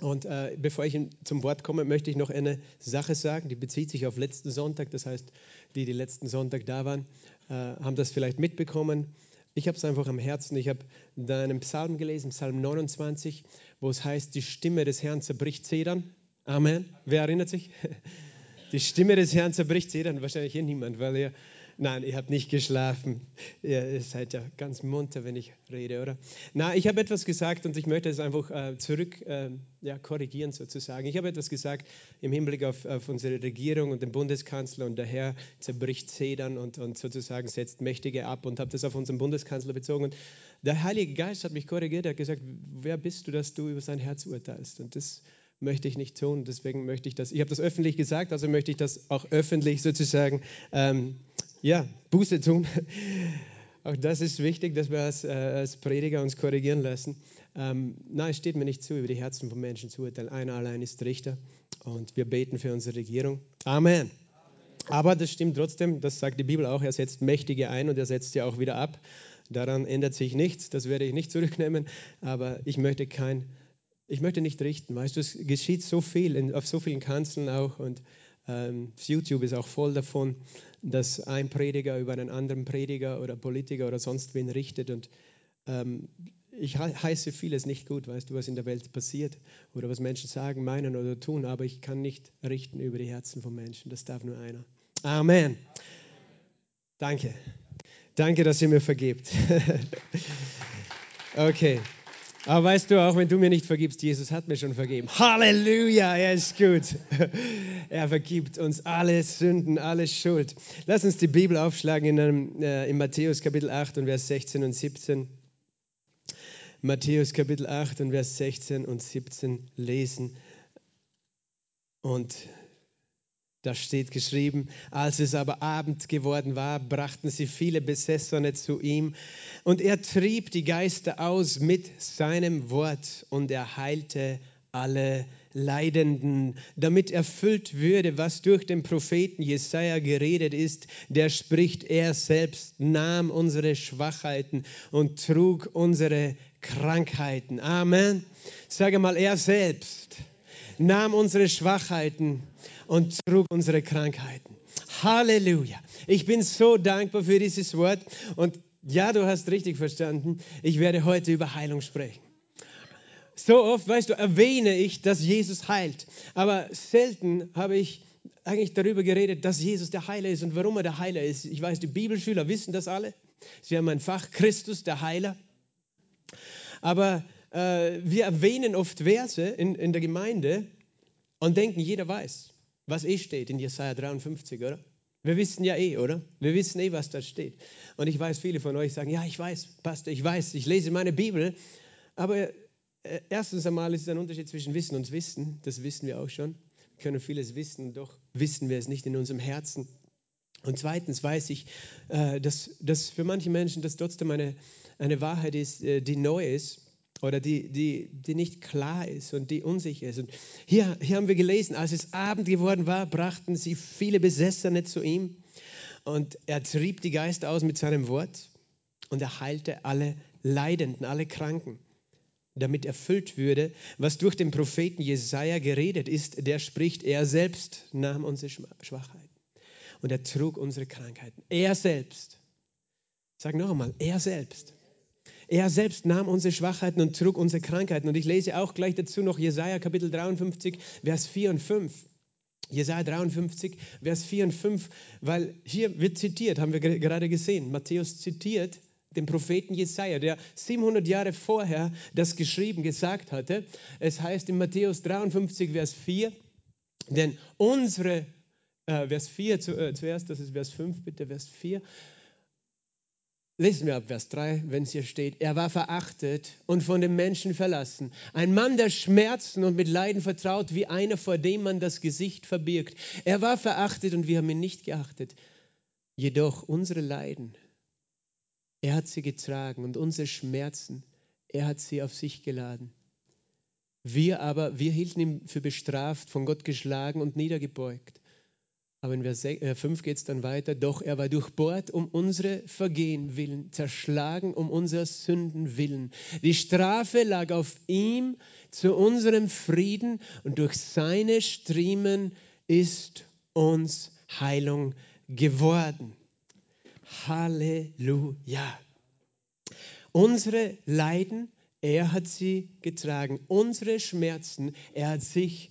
Und äh, bevor ich zum Wort komme, möchte ich noch eine Sache sagen, die bezieht sich auf letzten Sonntag. Das heißt, die, die letzten Sonntag da waren, äh, haben das vielleicht mitbekommen. Ich habe es einfach am Herzen. Ich habe da einen Psalm gelesen, Psalm 29, wo es heißt, die Stimme des Herrn zerbricht Zedern. Amen. Wer erinnert sich? Die Stimme des Herrn zerbricht Zedern. Wahrscheinlich hier niemand, weil ihr Nein, ihr habt nicht geschlafen. Ihr seid ja ganz munter, wenn ich rede, oder? Na, ich habe etwas gesagt und ich möchte es einfach äh, zurück äh, ja, korrigieren sozusagen. Ich habe etwas gesagt im Hinblick auf, auf, unsere Regierung und den Bundeskanzler und der Herr zerbricht Zedern und, und sozusagen setzt Mächtige ab und habe das auf unseren Bundeskanzler bezogen. Und der Heilige Geist hat mich korrigiert, er hat gesagt, wer bist du, dass du über sein Herz urteilst? Und das möchte ich nicht tun. Deswegen möchte ich das, ich habe das öffentlich gesagt, also möchte ich das auch öffentlich sozusagen ähm, ja, Buße tun. Auch das ist wichtig, dass wir als, äh, als Prediger uns korrigieren lassen. Ähm, nein, es steht mir nicht zu, über die Herzen von Menschen zu urteilen. Einer allein ist Richter und wir beten für unsere Regierung. Amen. Aber das stimmt trotzdem, das sagt die Bibel auch, er setzt Mächtige ein und er setzt sie auch wieder ab. Daran ändert sich nichts, das werde ich nicht zurücknehmen, aber ich möchte kein, ich möchte nicht richten. Weißt du, es geschieht so viel in, auf so vielen Kanzeln auch und ähm, YouTube ist auch voll davon dass ein Prediger über einen anderen Prediger oder Politiker oder sonst wen richtet. Und ähm, ich heiße vieles nicht gut, weißt du, was in der Welt passiert oder was Menschen sagen, meinen oder tun, aber ich kann nicht richten über die Herzen von Menschen. Das darf nur einer. Amen. Danke. Danke, dass ihr mir vergebt. okay. Aber weißt du, auch wenn du mir nicht vergibst, Jesus hat mir schon vergeben. Halleluja, er ist gut. Er vergibt uns alle Sünden, alle Schuld. Lass uns die Bibel aufschlagen in, einem, äh, in Matthäus Kapitel 8 und Vers 16 und 17. Matthäus Kapitel 8 und Vers 16 und 17 lesen. Und da steht geschrieben, als es aber Abend geworden war, brachten sie viele Besessene zu ihm und er trieb die Geister aus mit seinem Wort und er heilte alle Leidenden, damit erfüllt würde, was durch den Propheten Jesaja geredet ist. Der spricht, er selbst nahm unsere Schwachheiten und trug unsere Krankheiten. Amen. Sage mal, er selbst nahm unsere Schwachheiten und trug unsere Krankheiten. Halleluja. Ich bin so dankbar für dieses Wort. Und ja, du hast richtig verstanden. Ich werde heute über Heilung sprechen. So oft, weißt du, erwähne ich, dass Jesus heilt. Aber selten habe ich eigentlich darüber geredet, dass Jesus der Heiler ist und warum er der Heiler ist. Ich weiß, die Bibelschüler wissen das alle. Sie haben ein Fach Christus, der Heiler. Aber äh, wir erwähnen oft Verse in, in der Gemeinde und denken, jeder weiß was eh steht in Jesaja 53, oder? Wir wissen ja eh, oder? Wir wissen eh, was da steht. Und ich weiß, viele von euch sagen, ja, ich weiß, Pastor, ich weiß, ich lese meine Bibel. Aber äh, erstens einmal ist es ein Unterschied zwischen Wissen und Wissen. Das wissen wir auch schon. Wir können vieles wissen, doch wissen wir es nicht in unserem Herzen. Und zweitens weiß ich, äh, dass, dass für manche Menschen das trotzdem eine, eine Wahrheit ist, äh, die neu ist oder die, die, die nicht klar ist und die unsicher ist. Und hier, hier haben wir gelesen, als es Abend geworden war, brachten sie viele Besessene zu ihm und er trieb die Geister aus mit seinem Wort und er heilte alle Leidenden, alle Kranken, damit erfüllt würde, was durch den Propheten Jesaja geredet ist, der spricht, er selbst nahm unsere Schwachheiten und er trug unsere Krankheiten. Er selbst. Sag noch einmal, er selbst er selbst nahm unsere Schwachheiten und trug unsere Krankheiten. Und ich lese auch gleich dazu noch Jesaja Kapitel 53, Vers 4 und 5. Jesaja 53, Vers 4 und 5, weil hier wird zitiert, haben wir gerade gesehen. Matthäus zitiert den Propheten Jesaja, der 700 Jahre vorher das geschrieben, gesagt hatte. Es heißt in Matthäus 53, Vers 4, denn unsere, äh, Vers 4 zu, äh, zuerst, das ist Vers 5, bitte, Vers 4. Lesen wir ab Vers 3, wenn es hier steht. Er war verachtet und von den Menschen verlassen. Ein Mann der Schmerzen und mit Leiden vertraut, wie einer, vor dem man das Gesicht verbirgt. Er war verachtet und wir haben ihn nicht geachtet. Jedoch unsere Leiden, er hat sie getragen und unsere Schmerzen, er hat sie auf sich geladen. Wir aber, wir hielten ihn für bestraft, von Gott geschlagen und niedergebeugt. Aber in Vers 5 geht es dann weiter. Doch er war durchbohrt um unsere Vergehen willen, zerschlagen um unser Sünden willen. Die Strafe lag auf ihm zu unserem Frieden und durch seine Striemen ist uns Heilung geworden. Halleluja. Unsere Leiden, er hat sie getragen. Unsere Schmerzen, er hat sich,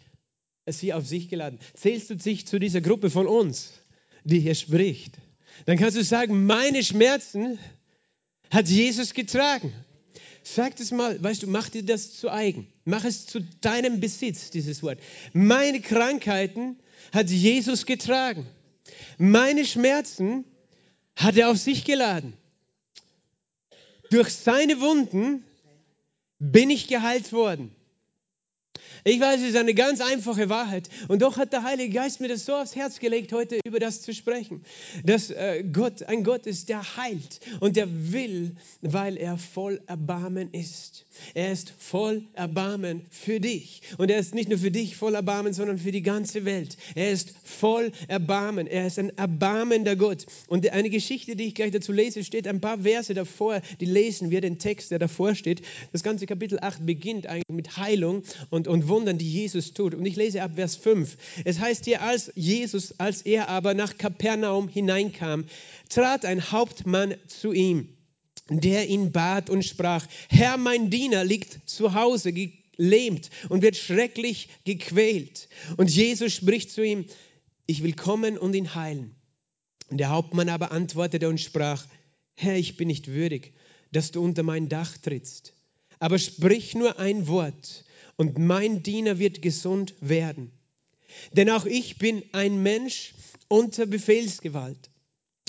sie auf sich geladen. Zählst du dich zu dieser Gruppe von uns, die hier spricht? Dann kannst du sagen, meine Schmerzen hat Jesus getragen. Sag das mal, weißt du, mach dir das zu eigen. Mach es zu deinem Besitz, dieses Wort. Meine Krankheiten hat Jesus getragen. Meine Schmerzen hat er auf sich geladen. Durch seine Wunden bin ich geheilt worden. Ich weiß, es ist eine ganz einfache Wahrheit. Und doch hat der Heilige Geist mir das so aufs Herz gelegt, heute über das zu sprechen. Dass äh, Gott ein Gott ist, der heilt und der will, weil er voll Erbarmen ist. Er ist voll Erbarmen für dich. Und er ist nicht nur für dich voll Erbarmen, sondern für die ganze Welt. Er ist voll Erbarmen. Er ist ein erbarmender Gott. Und eine Geschichte, die ich gleich dazu lese, steht ein paar Verse davor, die lesen wir, den Text, der davor steht. Das ganze Kapitel 8 beginnt eigentlich mit Heilung und, und Wundern, die Jesus tut. Und ich lese ab Vers 5. Es heißt hier, als Jesus, als er aber nach Kapernaum hineinkam, trat ein Hauptmann zu ihm, der ihn bat und sprach, Herr, mein Diener liegt zu Hause gelähmt und wird schrecklich gequält. Und Jesus spricht zu ihm, ich will kommen und ihn heilen. Der Hauptmann aber antwortete und sprach, Herr, ich bin nicht würdig, dass du unter mein Dach trittst, aber sprich nur ein Wort und mein Diener wird gesund werden. Denn auch ich bin ein Mensch unter Befehlsgewalt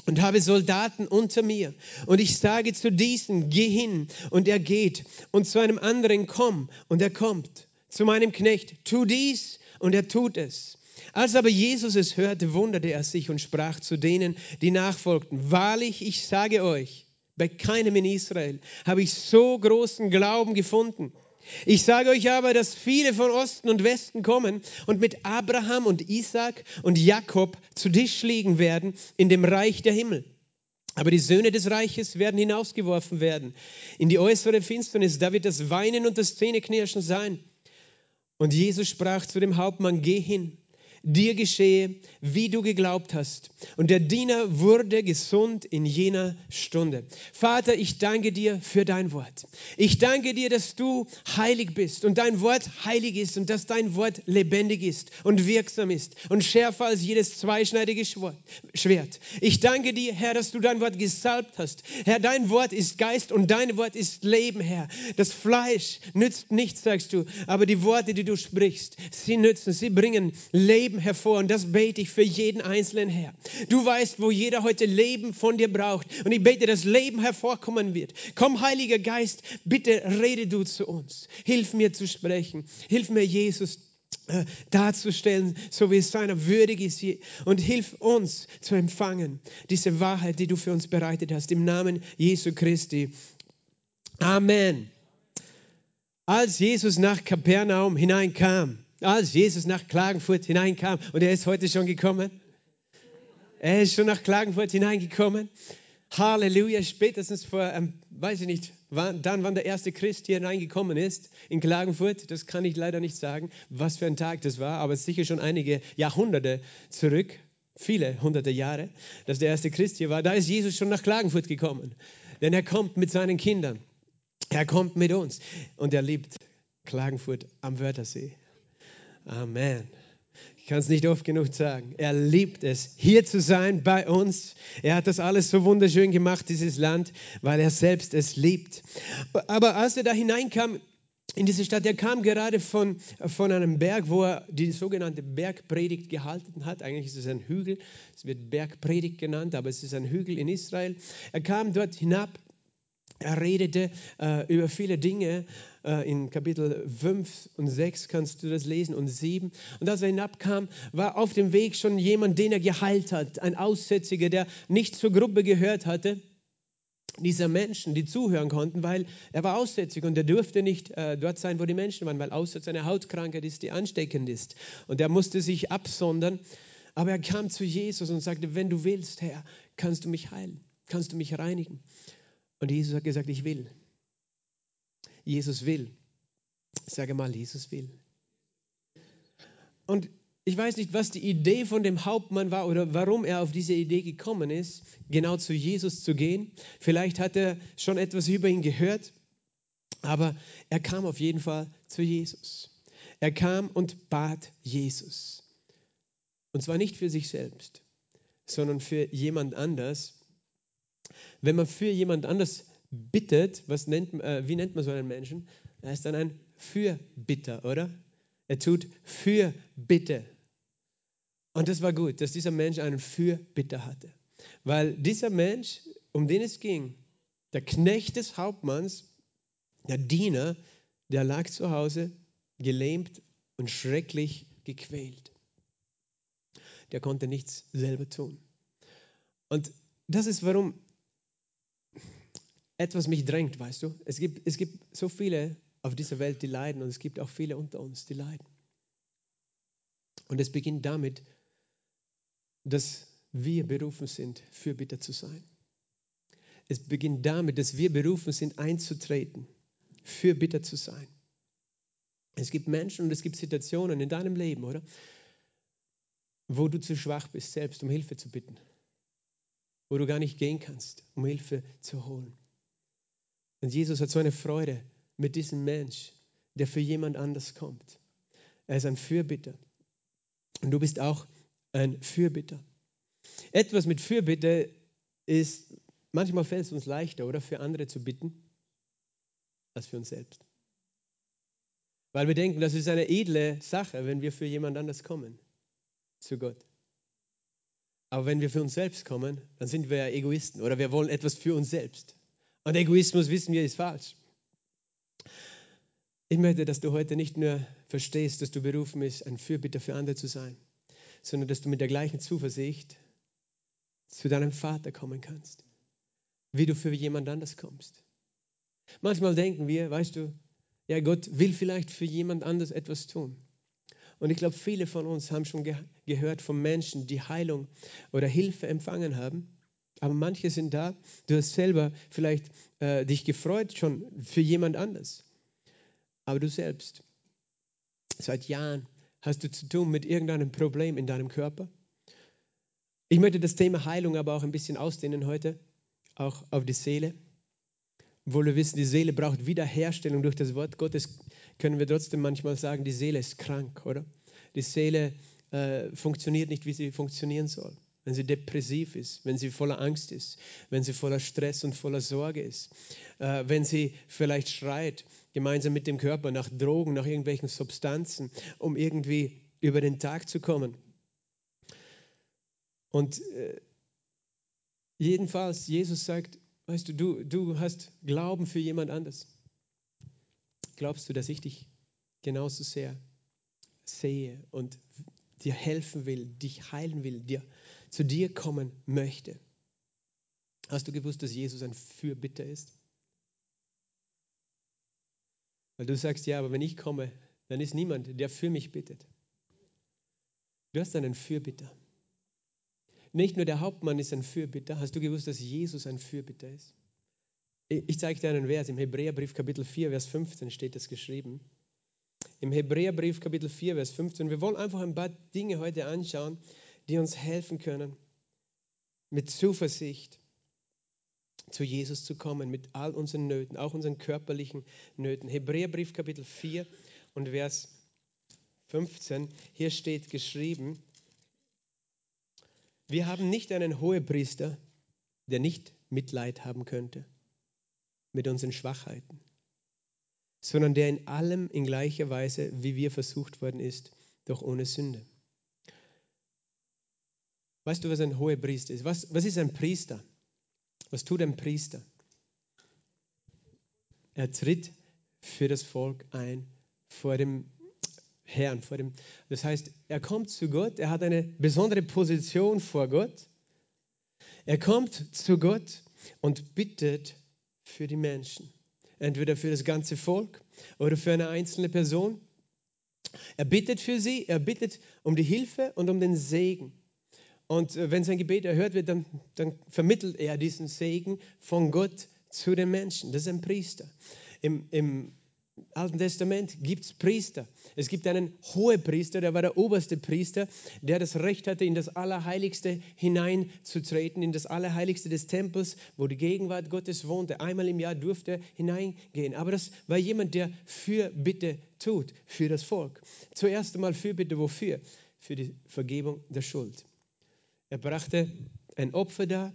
und habe Soldaten unter mir. Und ich sage zu diesem, geh hin, und er geht. Und zu einem anderen, komm, und er kommt. Zu meinem Knecht, tu dies, und er tut es. Als aber Jesus es hörte, wunderte er sich und sprach zu denen, die nachfolgten, wahrlich, ich sage euch, bei keinem in Israel habe ich so großen Glauben gefunden. Ich sage euch aber, dass viele von Osten und Westen kommen und mit Abraham und Isaac und Jakob zu Tisch liegen werden in dem Reich der Himmel. Aber die Söhne des Reiches werden hinausgeworfen werden in die äußere Finsternis. Da wird das Weinen und das Zähneknirschen sein. Und Jesus sprach zu dem Hauptmann, geh hin dir geschehe, wie du geglaubt hast. Und der Diener wurde gesund in jener Stunde. Vater, ich danke dir für dein Wort. Ich danke dir, dass du heilig bist und dein Wort heilig ist und dass dein Wort lebendig ist und wirksam ist und schärfer als jedes zweischneidige Schwert. Ich danke dir, Herr, dass du dein Wort gesalbt hast. Herr, dein Wort ist Geist und dein Wort ist Leben, Herr. Das Fleisch nützt nichts, sagst du, aber die Worte, die du sprichst, sie nützen, sie bringen Leben Leben hervor. Und das bete ich für jeden Einzelnen, Herr. Du weißt, wo jeder heute Leben von dir braucht. Und ich bete, dass Leben hervorkommen wird. Komm, Heiliger Geist, bitte rede du zu uns. Hilf mir zu sprechen. Hilf mir, Jesus, äh, darzustellen, so wie es seiner würdig ist. Und hilf uns zu empfangen, diese Wahrheit, die du für uns bereitet hast. Im Namen Jesu Christi. Amen. Als Jesus nach Kapernaum hineinkam, als Jesus nach Klagenfurt hineinkam, und er ist heute schon gekommen, er ist schon nach Klagenfurt hineingekommen. Halleluja, spätestens vor, ähm, weiß ich nicht, wann, dann, wann der erste Christ hier reingekommen ist in Klagenfurt, das kann ich leider nicht sagen, was für ein Tag das war, aber sicher schon einige Jahrhunderte zurück, viele hunderte Jahre, dass der erste Christ hier war. Da ist Jesus schon nach Klagenfurt gekommen, denn er kommt mit seinen Kindern, er kommt mit uns und er liebt Klagenfurt am Wörthersee. Amen. Ich kann es nicht oft genug sagen. Er liebt es, hier zu sein bei uns. Er hat das alles so wunderschön gemacht, dieses Land, weil er selbst es liebt. Aber als er da hineinkam in diese Stadt, er kam gerade von, von einem Berg, wo er die sogenannte Bergpredigt gehalten hat. Eigentlich ist es ein Hügel, es wird Bergpredigt genannt, aber es ist ein Hügel in Israel. Er kam dort hinab er redete äh, über viele Dinge. Äh, in Kapitel 5 und 6 kannst du das lesen und 7. Und als er hinabkam, war auf dem Weg schon jemand, den er geheilt hat. Ein Aussätziger, der nicht zur Gruppe gehört hatte. Dieser Menschen, die zuhören konnten, weil er war aussätzig und er durfte nicht äh, dort sein, wo die Menschen waren, weil Aussatz eine Hautkrankheit ist, die ansteckend ist. Und er musste sich absondern Aber er kam zu Jesus und sagte, wenn du willst, Herr, kannst du mich heilen, kannst du mich reinigen. Und Jesus hat gesagt, ich will. Jesus will. Sage mal, Jesus will. Und ich weiß nicht, was die Idee von dem Hauptmann war oder warum er auf diese Idee gekommen ist, genau zu Jesus zu gehen. Vielleicht hat er schon etwas über ihn gehört, aber er kam auf jeden Fall zu Jesus. Er kam und bat Jesus. Und zwar nicht für sich selbst, sondern für jemand anders. Wenn man für jemand anders bittet, was nennt, äh, wie nennt man so einen Menschen? Er ist dann ein Fürbitter, oder? Er tut Fürbitte. Und das war gut, dass dieser Mensch einen Fürbitter hatte. Weil dieser Mensch, um den es ging, der Knecht des Hauptmanns, der Diener, der lag zu Hause, gelähmt und schrecklich gequält. Der konnte nichts selber tun. Und das ist, warum etwas mich drängt, weißt du. Es gibt, es gibt so viele auf dieser Welt, die leiden und es gibt auch viele unter uns, die leiden. Und es beginnt damit, dass wir berufen sind, Fürbitter zu sein. Es beginnt damit, dass wir berufen sind, einzutreten, Fürbitter zu sein. Es gibt Menschen und es gibt Situationen in deinem Leben, oder? Wo du zu schwach bist, selbst um Hilfe zu bitten. Wo du gar nicht gehen kannst, um Hilfe zu holen. Und Jesus hat so eine Freude mit diesem Mensch, der für jemand anders kommt. Er ist ein Fürbitter. Und du bist auch ein Fürbitter. Etwas mit Fürbitte ist, manchmal fällt es uns leichter, oder für andere zu bitten, als für uns selbst. Weil wir denken, das ist eine edle Sache, wenn wir für jemand anders kommen, zu Gott. Aber wenn wir für uns selbst kommen, dann sind wir ja Egoisten oder wir wollen etwas für uns selbst. Und Egoismus, wissen wir, ist falsch. Ich möchte, dass du heute nicht nur verstehst, dass du berufen bist, ein Fürbitter für andere zu sein, sondern dass du mit der gleichen Zuversicht zu deinem Vater kommen kannst, wie du für jemand anders kommst. Manchmal denken wir, weißt du, ja, Gott will vielleicht für jemand anders etwas tun. Und ich glaube, viele von uns haben schon ge gehört von Menschen, die Heilung oder Hilfe empfangen haben. Aber manche sind da, du hast selber vielleicht äh, dich gefreut schon für jemand anders. Aber du selbst, seit Jahren Hast du zu tun mit irgendeinem Problem in deinem Körper? Ich möchte das Thema Heilung aber auch ein bisschen ausdehnen heute, auch auf die Seele. Obwohl wir wissen, die Seele braucht Wiederherstellung durch das Wort Gottes, können wir trotzdem manchmal sagen, die Seele ist krank, oder? Die Seele äh, funktioniert nicht, wie sie funktionieren soll wenn sie depressiv ist, wenn sie voller Angst ist, wenn sie voller Stress und voller Sorge ist, äh, wenn sie vielleicht schreit, gemeinsam mit dem Körper nach Drogen, nach irgendwelchen Substanzen, um irgendwie über den Tag zu kommen. Und äh, jedenfalls, Jesus sagt, weißt du, du, du hast Glauben für jemand anders. Glaubst du, dass ich dich genauso sehr sehe und dir helfen will, dich heilen will, dir zu dir kommen möchte. Hast du gewusst, dass Jesus ein Fürbitter ist? Weil du sagst, ja, aber wenn ich komme, dann ist niemand, der für mich bittet. Du hast einen Fürbitter. Nicht nur der Hauptmann ist ein Fürbitter. Hast du gewusst, dass Jesus ein Fürbitter ist? Ich zeige dir einen Vers. Im Hebräerbrief Kapitel 4, Vers 15 steht das geschrieben. Im Hebräerbrief Kapitel 4, Vers 15. Wir wollen einfach ein paar Dinge heute anschauen, die uns helfen können, mit Zuversicht zu Jesus zu kommen, mit all unseren Nöten, auch unseren körperlichen Nöten. Hebräerbrief Kapitel 4 und Vers 15, hier steht geschrieben, wir haben nicht einen Hohepriester, der nicht Mitleid haben könnte mit unseren Schwachheiten, sondern der in allem in gleicher Weise, wie wir versucht worden ist, doch ohne Sünde. Weißt du, was ein hoher Priester ist? Was, was ist ein Priester? Was tut ein Priester? Er tritt für das Volk ein, vor dem Herrn. Vor dem, das heißt, er kommt zu Gott, er hat eine besondere Position vor Gott. Er kommt zu Gott und bittet für die Menschen. Entweder für das ganze Volk oder für eine einzelne Person. Er bittet für sie, er bittet um die Hilfe und um den Segen. Und äh, wenn sein Gebet erhört wird, dann, dann vermittelt er diesen Segen von Gott zu den Menschen. Das ist ein Priester. Im, im Alten Testament gibt es Priester. Es gibt einen Hohepriester, der war der oberste Priester, der das Recht hatte, in das Allerheiligste hineinzutreten, in das Allerheiligste des Tempels, wo die Gegenwart Gottes wohnte. Einmal im Jahr durfte er hineingehen. Aber das war jemand, der Fürbitte tut für das Volk. Zuerst einmal Fürbitte wofür? Für die Vergebung der Schuld. Er brachte ein Opfer dar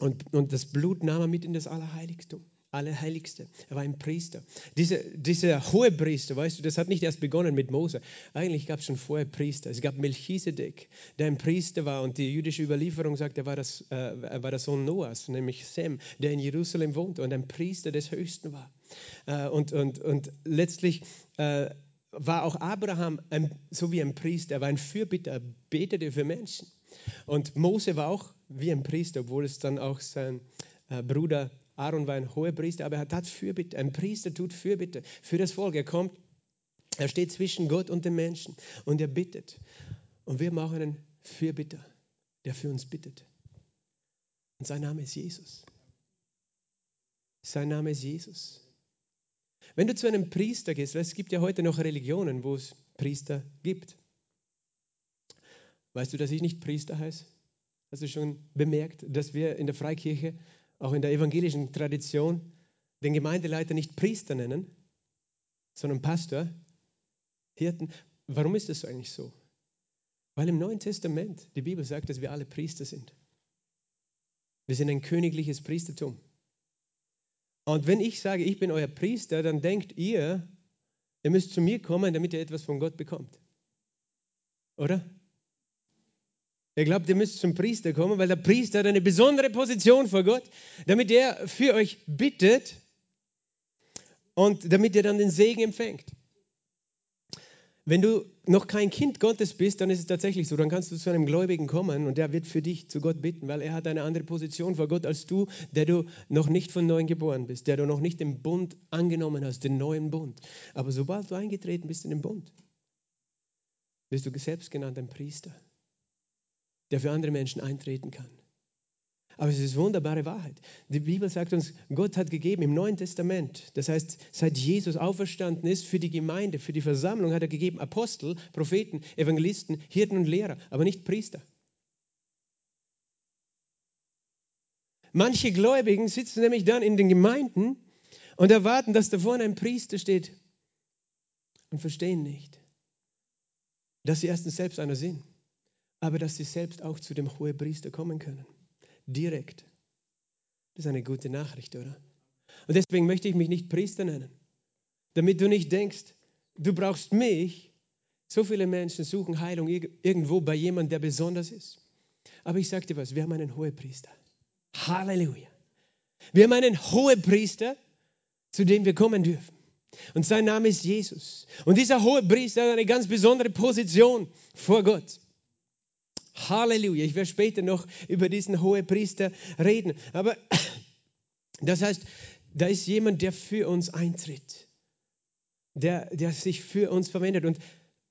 und, und das Blut nahm er mit in das Allerheiligtum. Allerheiligste. Er war ein Priester. Diese, dieser hohe Priester, weißt du, das hat nicht erst begonnen mit Mose. Eigentlich gab es schon vorher Priester. Es gab Melchisedek, der ein Priester war und die jüdische Überlieferung sagt, er war, das, äh, er war der Sohn Noahs, nämlich Sem, der in Jerusalem wohnte und ein Priester des Höchsten war. Äh, und, und, und letztlich äh, war auch Abraham ein, so wie ein Priester, er war ein Fürbitter, er betete für Menschen. Und Mose war auch wie ein Priester, obwohl es dann auch sein äh, Bruder Aaron war ein hoher Priester, aber er tat Fürbitte. Ein Priester tut Fürbitte für das Volk. Er kommt, er steht zwischen Gott und den Menschen und er bittet. Und wir machen einen Fürbitter, der für uns bittet. Und sein Name ist Jesus. Sein Name ist Jesus. Wenn du zu einem Priester gehst, es gibt ja heute noch Religionen, wo es Priester gibt. Weißt du, dass ich nicht Priester heiße? Hast du schon bemerkt, dass wir in der Freikirche, auch in der evangelischen Tradition, den Gemeindeleiter nicht Priester nennen, sondern Pastor, Hirten? Warum ist das eigentlich so? Weil im Neuen Testament die Bibel sagt, dass wir alle Priester sind. Wir sind ein königliches Priestertum. Und wenn ich sage, ich bin euer Priester, dann denkt ihr, ihr müsst zu mir kommen, damit ihr etwas von Gott bekommt. Oder? Ihr glaubt, ihr müsst zum Priester kommen, weil der Priester hat eine besondere Position vor Gott, damit er für euch bittet und damit ihr dann den Segen empfängt. Wenn du noch kein Kind Gottes bist, dann ist es tatsächlich so, dann kannst du zu einem Gläubigen kommen und der wird für dich zu Gott bitten, weil er hat eine andere Position vor Gott als du, der du noch nicht von neuem geboren bist, der du noch nicht den Bund angenommen hast, den neuen Bund. Aber sobald du eingetreten bist in den Bund, bist du selbst genannt ein Priester der für andere Menschen eintreten kann. Aber es ist wunderbare Wahrheit. Die Bibel sagt uns, Gott hat gegeben im Neuen Testament, das heißt, seit Jesus auferstanden ist, für die Gemeinde, für die Versammlung hat er gegeben Apostel, Propheten, Evangelisten, Hirten und Lehrer, aber nicht Priester. Manche Gläubigen sitzen nämlich dann in den Gemeinden und erwarten, dass da vorne ein Priester steht und verstehen nicht, dass sie erstens selbst einer sind aber dass sie selbst auch zu dem Hohepriester kommen können. Direkt. Das ist eine gute Nachricht, oder? Und deswegen möchte ich mich nicht Priester nennen, damit du nicht denkst, du brauchst mich. So viele Menschen suchen Heilung irgendwo bei jemandem, der besonders ist. Aber ich sage dir was, wir haben einen Hohepriester. Halleluja. Wir haben einen Hohepriester, zu dem wir kommen dürfen. Und sein Name ist Jesus. Und dieser Hohepriester hat eine ganz besondere Position vor Gott. Halleluja. Ich werde später noch über diesen Hohepriester reden. Aber das heißt, da ist jemand, der für uns eintritt, der, der sich für uns verwendet. Und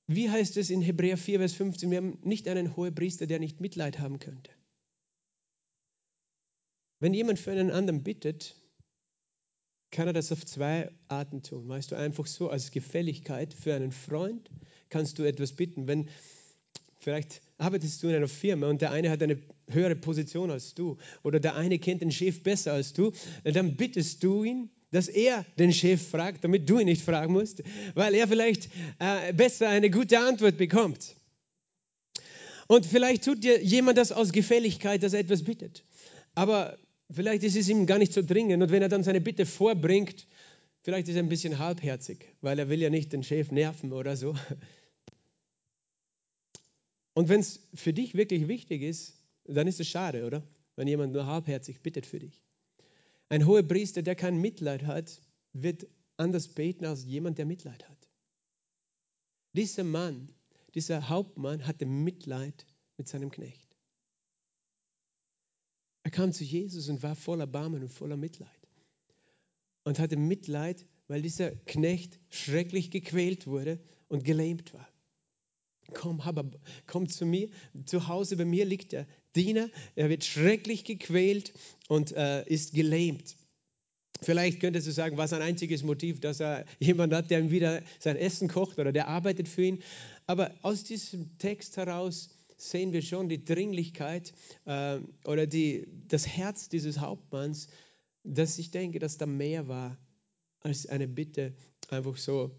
wie heißt es in Hebräer 4, Vers 15? Wir haben nicht einen Hohepriester, der nicht Mitleid haben könnte. Wenn jemand für einen anderen bittet, kann er das auf zwei Arten tun. Weißt du, einfach so als Gefälligkeit für einen Freund kannst du etwas bitten. Wenn vielleicht arbeitest du in einer Firma und der eine hat eine höhere Position als du oder der eine kennt den Chef besser als du, dann bittest du ihn, dass er den Chef fragt, damit du ihn nicht fragen musst, weil er vielleicht äh, besser eine gute Antwort bekommt. Und vielleicht tut dir jemand das aus Gefälligkeit, dass er etwas bittet. Aber vielleicht ist es ihm gar nicht so dringend und wenn er dann seine Bitte vorbringt, vielleicht ist er ein bisschen halbherzig, weil er will ja nicht den Chef nerven oder so. Und wenn es für dich wirklich wichtig ist, dann ist es schade, oder? Wenn jemand nur halbherzig bittet für dich. Ein hoher Priester, der kein Mitleid hat, wird anders beten als jemand, der Mitleid hat. Dieser Mann, dieser Hauptmann hatte Mitleid mit seinem Knecht. Er kam zu Jesus und war voller Barmen und voller Mitleid. Und hatte Mitleid, weil dieser Knecht schrecklich gequält wurde und gelähmt war. Komm, Haba, komm zu mir. Zu Hause bei mir liegt der Diener. Er wird schrecklich gequält und äh, ist gelähmt. Vielleicht könntest du sagen, was ein einziges Motiv, dass er jemand hat, der ihm wieder sein Essen kocht oder der arbeitet für ihn. Aber aus diesem Text heraus sehen wir schon die Dringlichkeit äh, oder die, das Herz dieses Hauptmanns, dass ich denke, dass da mehr war als eine Bitte, einfach so,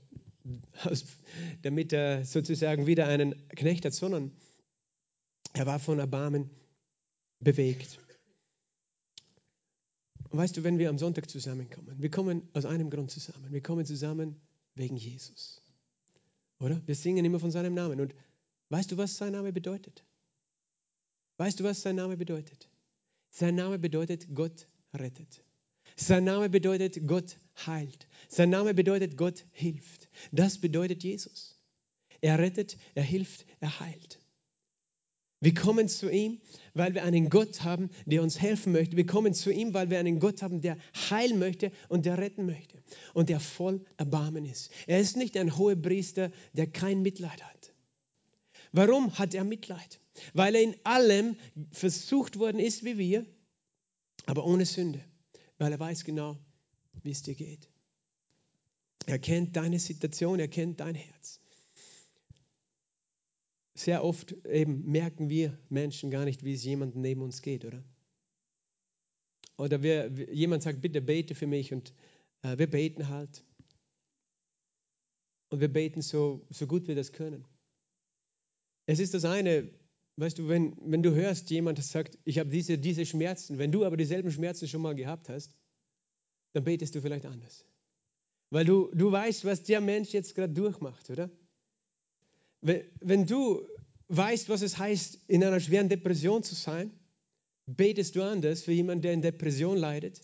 damit er sozusagen wieder einen Knecht hat, sondern er war von Erbarmen bewegt. Und weißt du, wenn wir am Sonntag zusammenkommen, wir kommen aus einem Grund zusammen. Wir kommen zusammen wegen Jesus. Oder? Wir singen immer von seinem Namen. Und weißt du, was sein Name bedeutet? Weißt du, was sein Name bedeutet? Sein Name bedeutet Gott rettet. Sein Name bedeutet Gott heilt. Sein Name bedeutet Gott hilft. Das bedeutet Jesus. Er rettet, er hilft, er heilt. Wir kommen zu ihm, weil wir einen Gott haben, der uns helfen möchte. Wir kommen zu ihm, weil wir einen Gott haben, der heilen möchte und der retten möchte und der voll Erbarmen ist. Er ist nicht ein hoher Priester, der kein Mitleid hat. Warum hat er Mitleid? Weil er in allem versucht worden ist wie wir, aber ohne Sünde. Weil er weiß genau, wie es dir geht. Er kennt deine Situation, er kennt dein Herz sehr oft eben merken wir Menschen gar nicht, wie es jemandem neben uns geht, oder? Oder wir, jemand sagt, bitte bete für mich und äh, wir beten halt. Und wir beten so, so gut wir das können. Es ist das eine, weißt du, wenn, wenn du hörst, jemand sagt, ich habe diese, diese Schmerzen, wenn du aber dieselben Schmerzen schon mal gehabt hast, dann betest du vielleicht anders. Weil du, du weißt, was der Mensch jetzt gerade durchmacht, oder? Wenn du weißt, was es heißt, in einer schweren Depression zu sein, betest du anders für jemanden, der in Depression leidet,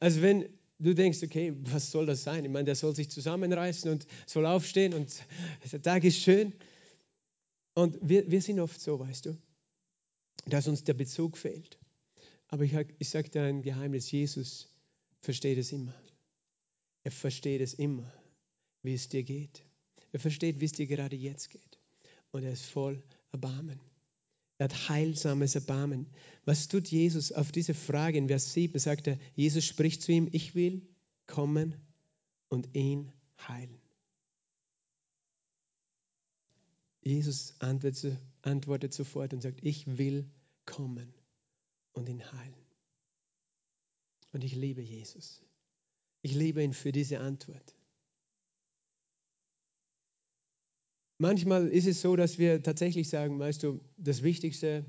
als wenn du denkst, okay, was soll das sein? Ich meine, der soll sich zusammenreißen und soll aufstehen und der Tag ist schön. Und wir, wir sind oft so, weißt du, dass uns der Bezug fehlt. Aber ich, ich sage dir ein Geheimnis, Jesus versteht es immer. Er versteht es immer, wie es dir geht. Er versteht, wie es dir gerade jetzt geht. Und er ist voll Erbarmen. Er hat heilsames Erbarmen. Was tut Jesus auf diese Frage in Vers 7? Sagt er, Jesus spricht zu ihm, ich will kommen und ihn heilen. Jesus antwortet sofort und sagt, ich will kommen und ihn heilen. Und ich liebe Jesus. Ich liebe ihn für diese Antwort. Manchmal ist es so, dass wir tatsächlich sagen, weißt du, das Wichtigste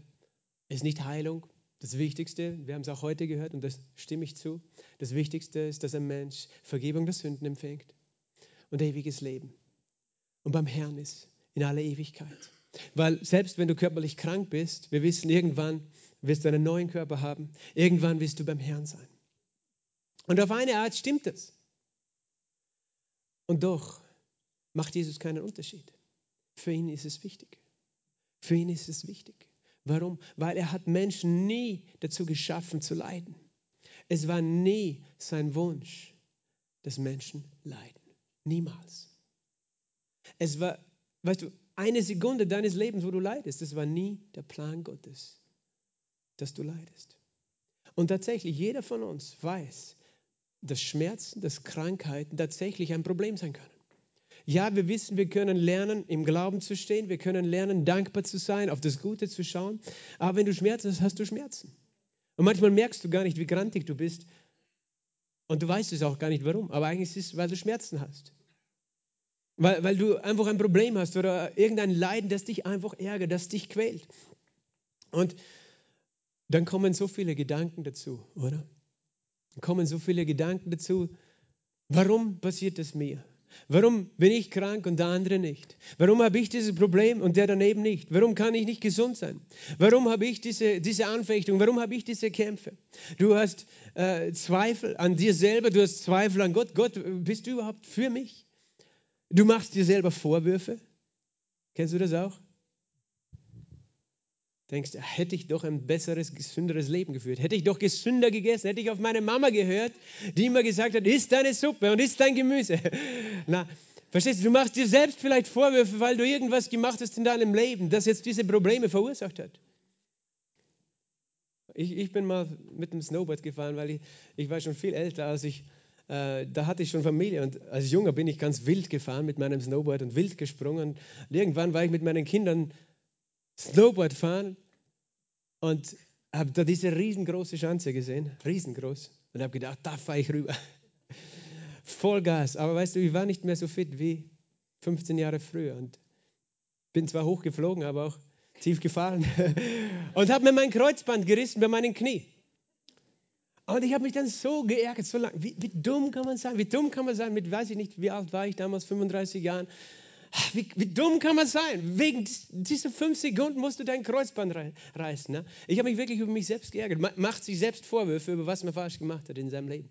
ist nicht Heilung. Das Wichtigste, wir haben es auch heute gehört und das stimme ich zu, das Wichtigste ist, dass ein Mensch Vergebung der Sünden empfängt und ewiges Leben und beim Herrn ist in aller Ewigkeit. Weil selbst wenn du körperlich krank bist, wir wissen, irgendwann wirst du einen neuen Körper haben, irgendwann wirst du beim Herrn sein. Und auf eine Art stimmt es. Und doch macht Jesus keinen Unterschied. Für ihn ist es wichtig. Für ihn ist es wichtig. Warum? Weil er hat Menschen nie dazu geschaffen zu leiden. Es war nie sein Wunsch, dass Menschen leiden. Niemals. Es war, weißt du, eine Sekunde deines Lebens, wo du leidest, das war nie der Plan Gottes, dass du leidest. Und tatsächlich, jeder von uns weiß, dass Schmerzen, dass Krankheiten tatsächlich ein Problem sein können. Ja, wir wissen, wir können lernen, im Glauben zu stehen. Wir können lernen, dankbar zu sein, auf das Gute zu schauen. Aber wenn du Schmerzen hast, hast du Schmerzen. Und manchmal merkst du gar nicht, wie grantig du bist. Und du weißt es auch gar nicht, warum. Aber eigentlich ist es, weil du Schmerzen hast. Weil, weil du einfach ein Problem hast oder irgendein Leiden, das dich einfach ärgert, das dich quält. Und dann kommen so viele Gedanken dazu, oder? Dann kommen so viele Gedanken dazu. Warum passiert das mir? Warum bin ich krank und der andere nicht? Warum habe ich dieses Problem und der daneben nicht? Warum kann ich nicht gesund sein? Warum habe ich diese, diese Anfechtung? Warum habe ich diese Kämpfe? Du hast äh, Zweifel an dir selber, du hast Zweifel an Gott. Gott, bist du überhaupt für mich? Du machst dir selber Vorwürfe. Kennst du das auch? denkst, hätte ich doch ein besseres, gesünderes Leben geführt. Hätte ich doch gesünder gegessen, hätte ich auf meine Mama gehört, die immer gesagt hat, isst deine Suppe und isst dein Gemüse. Na, Verstehst du, du machst dir selbst vielleicht Vorwürfe, weil du irgendwas gemacht hast in deinem Leben, das jetzt diese Probleme verursacht hat. Ich, ich bin mal mit dem Snowboard gefahren, weil ich, ich war schon viel älter, als ich, äh, da hatte ich schon Familie und als Junger bin ich ganz wild gefahren mit meinem Snowboard und wild gesprungen. Und irgendwann war ich mit meinen Kindern Snowboard fahren und habe da diese riesengroße Schanze gesehen, riesengroß, und habe gedacht, da fahre ich rüber. Vollgas. Aber weißt du, ich war nicht mehr so fit wie 15 Jahre früher und bin zwar hochgeflogen, aber auch tief gefallen und habe mir mein Kreuzband gerissen bei meinem Knie. Und ich habe mich dann so geärgert, so lange. Wie, wie, dumm kann man sein? Wie dumm kann man sein? Mit, weiß ich nicht, wie alt war ich damals, 35 Jahren. Wie, wie dumm kann man sein? Wegen dieser fünf Sekunden musst du dein Kreuzband reißen. Ne? Ich habe mich wirklich über mich selbst geärgert. Macht sich selbst Vorwürfe, über was man falsch gemacht hat in seinem Leben.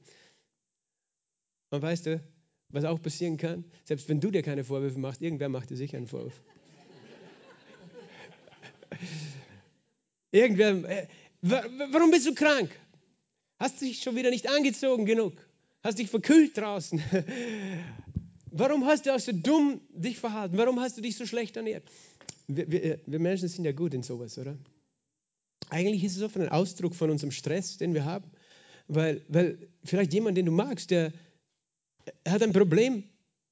Und weißt du, was auch passieren kann? Selbst wenn du dir keine Vorwürfe machst, irgendwer macht dir sicher einen Vorwurf. irgendwer, äh, warum bist du krank? Hast dich schon wieder nicht angezogen genug? Hast dich verkühlt draußen? Warum hast du auch so dumm dich verhalten? Warum hast du dich so schlecht ernährt? Wir, wir, wir Menschen sind ja gut in sowas, oder? Eigentlich ist es oft ein Ausdruck von unserem Stress, den wir haben. Weil, weil vielleicht jemand, den du magst, der, er hat ein Problem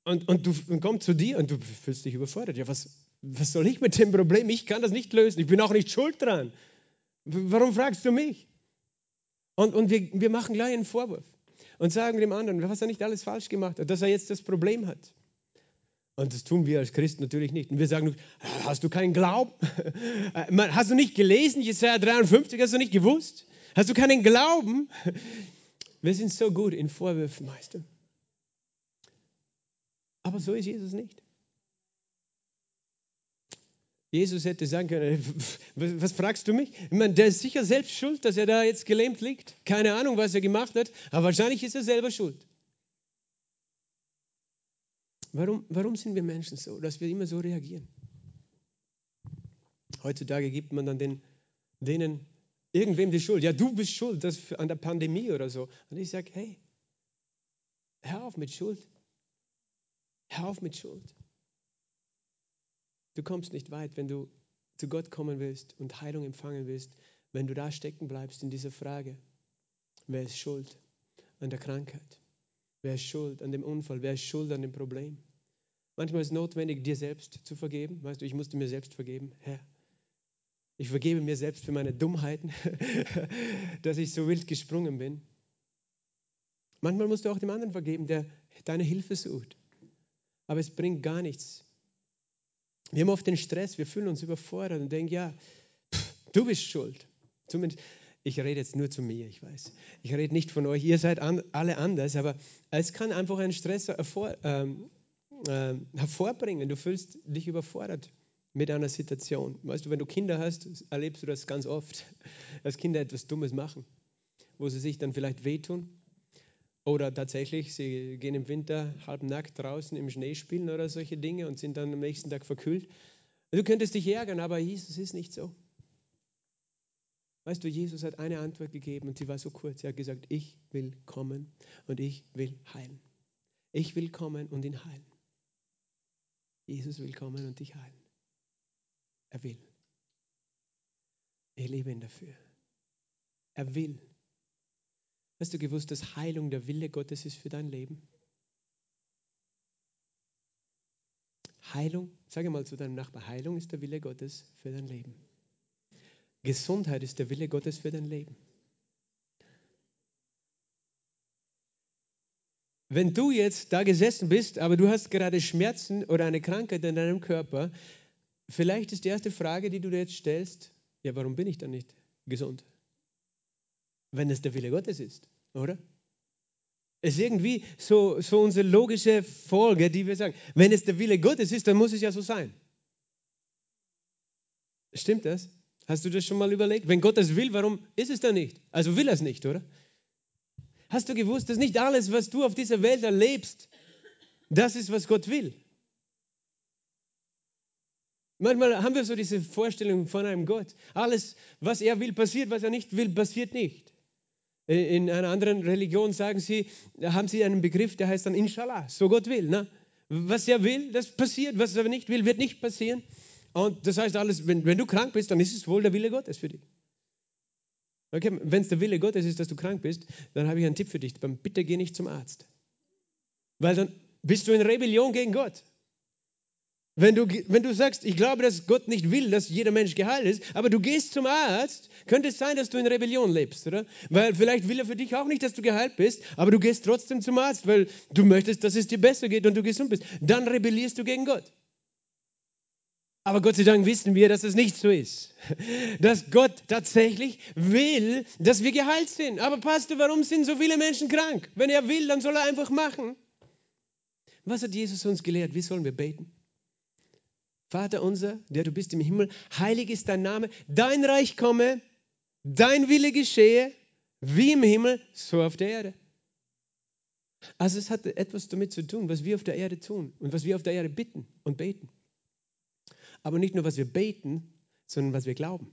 und, und du und kommt zu dir und du fühlst dich überfordert. Ja, was, was soll ich mit dem Problem? Ich kann das nicht lösen. Ich bin auch nicht schuld dran. Warum fragst du mich? Und, und wir, wir machen gleich einen Vorwurf und sagen dem anderen, was er nicht alles falsch gemacht hat, dass er jetzt das Problem hat. Und das tun wir als Christen natürlich nicht. Und wir sagen, hast du keinen Glauben? Hast du nicht gelesen, Jesaja 53, hast du nicht gewusst? Hast du keinen Glauben? Wir sind so gut in Vorwürfen, Meister. Aber so ist Jesus nicht. Jesus hätte sagen können, was fragst du mich? Ich meine, der ist sicher selbst schuld, dass er da jetzt gelähmt liegt. Keine Ahnung, was er gemacht hat, aber wahrscheinlich ist er selber schuld. Warum, warum sind wir Menschen so, dass wir immer so reagieren? Heutzutage gibt man dann den, denen irgendwem die Schuld. Ja, du bist schuld das an der Pandemie oder so. Und ich sage, hey, hör auf mit Schuld. Hör auf mit Schuld. Du kommst nicht weit, wenn du zu Gott kommen willst und Heilung empfangen willst, wenn du da stecken bleibst in dieser Frage. Wer ist schuld an der Krankheit? Wer ist schuld an dem Unfall? Wer ist schuld an dem Problem? Manchmal ist es notwendig, dir selbst zu vergeben. Weißt du, ich musste mir selbst vergeben. Herr, ich vergebe mir selbst für meine Dummheiten, dass ich so wild gesprungen bin. Manchmal musst du auch dem anderen vergeben, der deine Hilfe sucht. Aber es bringt gar nichts. Wir haben oft den Stress, wir fühlen uns überfordert und denken, ja, pff, du bist schuld. Zumindest, ich rede jetzt nur zu mir, ich weiß. Ich rede nicht von euch, ihr seid an, alle anders, aber es kann einfach einen Stress hervor, ähm, äh, hervorbringen. Du fühlst dich überfordert mit einer Situation. Weißt du, wenn du Kinder hast, erlebst du das ganz oft, dass Kinder etwas Dummes machen, wo sie sich dann vielleicht wehtun oder tatsächlich, sie gehen im Winter halbnackt draußen im Schnee spielen oder solche Dinge und sind dann am nächsten Tag verkühlt. Du könntest dich ärgern, aber Jesus ist nicht so. Weißt du, Jesus hat eine Antwort gegeben und sie war so kurz. Er hat gesagt, ich will kommen und ich will heilen. Ich will kommen und ihn heilen. Jesus will kommen und dich heilen. Er will. Ich liebe ihn dafür. Er will. Hast du gewusst, dass Heilung der Wille Gottes ist für dein Leben? Heilung, sage mal zu deinem Nachbar, Heilung ist der Wille Gottes für dein Leben. Gesundheit ist der Wille Gottes für dein Leben. Wenn du jetzt da gesessen bist, aber du hast gerade Schmerzen oder eine Krankheit in deinem Körper, vielleicht ist die erste Frage, die du dir jetzt stellst, ja, warum bin ich dann nicht gesund? Wenn es der Wille Gottes ist, oder? Es ist irgendwie so, so unsere logische Folge, die wir sagen, wenn es der Wille Gottes ist, dann muss es ja so sein. Stimmt das? Hast du das schon mal überlegt? Wenn Gott das will, warum ist es dann nicht? Also will er es nicht, oder? Hast du gewusst, dass nicht alles, was du auf dieser Welt erlebst, das ist, was Gott will? Manchmal haben wir so diese Vorstellung von einem Gott. Alles, was er will, passiert, was er nicht will, passiert nicht. In einer anderen Religion sagen sie, haben sie einen Begriff, der heißt dann Inshallah, so Gott will. Ne? Was er will, das passiert. Was er nicht will, wird nicht passieren. Und das heißt alles, wenn, wenn du krank bist, dann ist es wohl der Wille Gottes für dich. Okay, wenn es der Wille Gottes ist, dass du krank bist, dann habe ich einen Tipp für dich. Bitte geh nicht zum Arzt. Weil dann bist du in Rebellion gegen Gott. Wenn du, wenn du sagst, ich glaube, dass Gott nicht will, dass jeder Mensch geheilt ist, aber du gehst zum Arzt, könnte es sein, dass du in Rebellion lebst, oder? Weil vielleicht will er für dich auch nicht, dass du geheilt bist, aber du gehst trotzdem zum Arzt, weil du möchtest, dass es dir besser geht und du gesund bist. Dann rebellierst du gegen Gott. Aber Gott sei Dank wissen wir, dass es nicht so ist. Dass Gott tatsächlich will, dass wir geheilt sind. Aber Pastor, warum sind so viele Menschen krank? Wenn er will, dann soll er einfach machen. Was hat Jesus uns gelehrt? Wie sollen wir beten? Vater unser, der du bist im Himmel, heilig ist dein Name, dein Reich komme, dein Wille geschehe, wie im Himmel, so auf der Erde. Also es hat etwas damit zu tun, was wir auf der Erde tun und was wir auf der Erde bitten und beten. Aber nicht nur, was wir beten, sondern was wir glauben.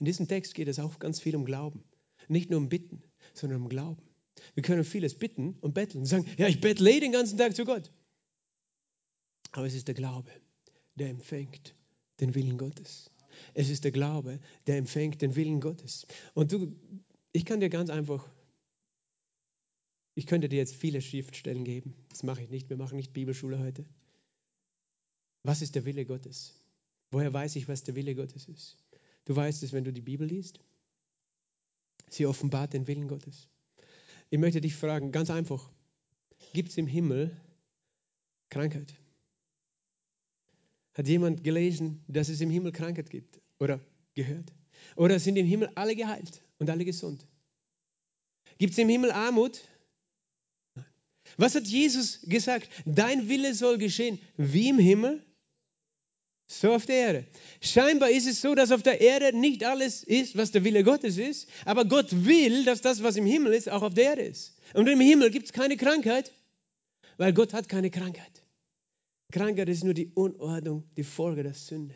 In diesem Text geht es auch ganz viel um Glauben. Nicht nur um Bitten, sondern um Glauben. Wir können vieles bitten und betteln und sagen, ja, ich bettle eh den ganzen Tag zu Gott. Aber es ist der Glaube, der empfängt den Willen Gottes. Es ist der Glaube, der empfängt den Willen Gottes. Und du, ich kann dir ganz einfach, ich könnte dir jetzt viele Schriftstellen geben. Das mache ich nicht. Wir machen nicht Bibelschule heute. Was ist der Wille Gottes? Woher weiß ich, was der Wille Gottes ist? Du weißt es, wenn du die Bibel liest. Sie offenbart den Willen Gottes. Ich möchte dich fragen, ganz einfach, gibt es im Himmel Krankheit? Hat jemand gelesen, dass es im Himmel Krankheit gibt oder gehört? Oder sind im Himmel alle geheilt und alle gesund? Gibt es im Himmel Armut? Was hat Jesus gesagt? Dein Wille soll geschehen, wie im Himmel, so auf der Erde. Scheinbar ist es so, dass auf der Erde nicht alles ist, was der Wille Gottes ist, aber Gott will, dass das, was im Himmel ist, auch auf der Erde ist. Und im Himmel gibt es keine Krankheit, weil Gott hat keine Krankheit. Krankheit ist nur die Unordnung, die Folge der Sünde.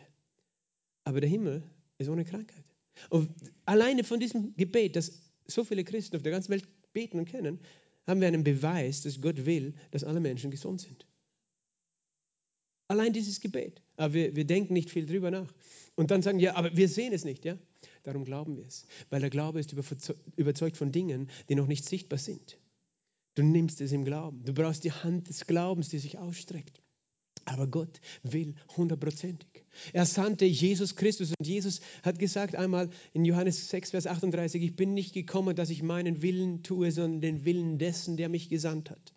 Aber der Himmel ist ohne Krankheit. Und alleine von diesem Gebet, das so viele Christen auf der ganzen Welt beten und kennen, haben wir einen Beweis, dass Gott will, dass alle Menschen gesund sind. Allein dieses Gebet. Aber wir, wir denken nicht viel drüber nach. Und dann sagen, ja, aber wir sehen es nicht, ja? Darum glauben wir es. Weil der Glaube ist überzeugt von Dingen, die noch nicht sichtbar sind. Du nimmst es im Glauben. Du brauchst die Hand des Glaubens, die sich ausstreckt. Aber Gott will hundertprozentig. Er sandte Jesus Christus und Jesus hat gesagt einmal in Johannes 6, Vers 38, ich bin nicht gekommen, dass ich meinen Willen tue, sondern den Willen dessen, der mich gesandt hat.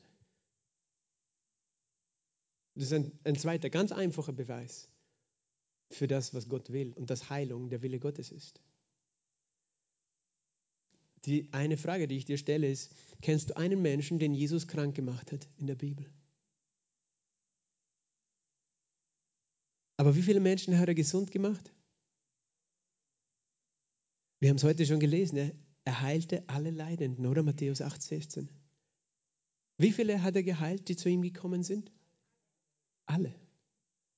Das ist ein, ein zweiter, ganz einfacher Beweis für das, was Gott will und dass Heilung der Wille Gottes ist. Die eine Frage, die ich dir stelle, ist: Kennst du einen Menschen, den Jesus krank gemacht hat in der Bibel? Aber wie viele Menschen hat er gesund gemacht? Wir haben es heute schon gelesen. Er heilte alle Leidenden, oder Matthäus 8, 16. Wie viele hat er geheilt, die zu ihm gekommen sind? Alle.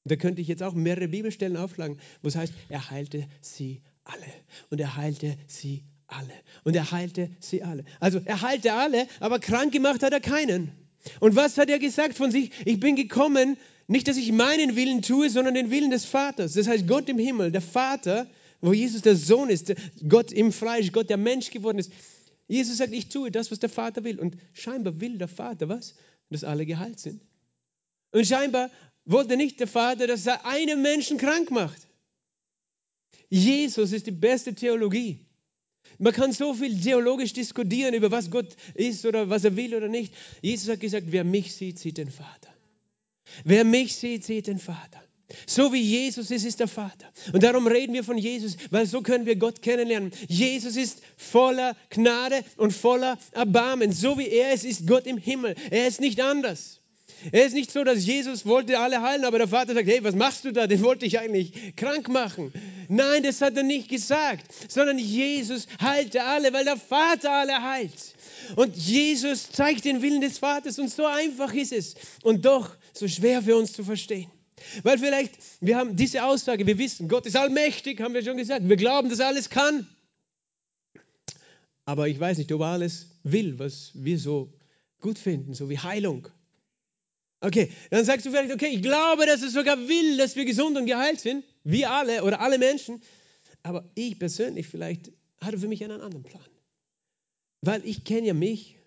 Da könnte ich jetzt auch mehrere Bibelstellen aufschlagen, wo es heißt, er heilte sie alle. Und er heilte sie alle. Und er heilte sie alle. Also er heilte alle, aber krank gemacht hat er keinen. Und was hat er gesagt von sich? Ich bin gekommen, nicht, dass ich meinen Willen tue, sondern den Willen des Vaters. Das heißt, Gott im Himmel, der Vater, wo Jesus der Sohn ist, Gott im Fleisch, Gott der Mensch geworden ist. Jesus sagt, ich tue das, was der Vater will. Und scheinbar will der Vater was? Dass alle geheilt sind. Und scheinbar wollte nicht der Vater, dass er einen Menschen krank macht. Jesus ist die beste Theologie. Man kann so viel theologisch diskutieren über was Gott ist oder was er will oder nicht. Jesus hat gesagt, wer mich sieht, sieht den Vater. Wer mich sieht, sieht den Vater. So wie Jesus ist, ist der Vater. Und darum reden wir von Jesus, weil so können wir Gott kennenlernen. Jesus ist voller Gnade und voller Erbarmen. So wie er ist, ist Gott im Himmel. Er ist nicht anders. Es ist nicht so, dass Jesus wollte alle heilen, aber der Vater sagt, hey, was machst du da? Den wollte ich eigentlich krank machen. Nein, das hat er nicht gesagt, sondern Jesus heilte alle, weil der Vater alle heilt. Und Jesus zeigt den Willen des Vaters und so einfach ist es und doch so schwer für uns zu verstehen. Weil vielleicht, wir haben diese Aussage, wir wissen, Gott ist allmächtig, haben wir schon gesagt. Wir glauben, dass er alles kann. Aber ich weiß nicht, ob er alles will, was wir so gut finden, so wie Heilung. Okay, dann sagst du vielleicht, okay, ich glaube, dass es sogar will, dass wir gesund und geheilt sind. Wir alle oder alle Menschen. Aber ich persönlich vielleicht hatte für mich einen anderen Plan. Weil ich kenne ja mich,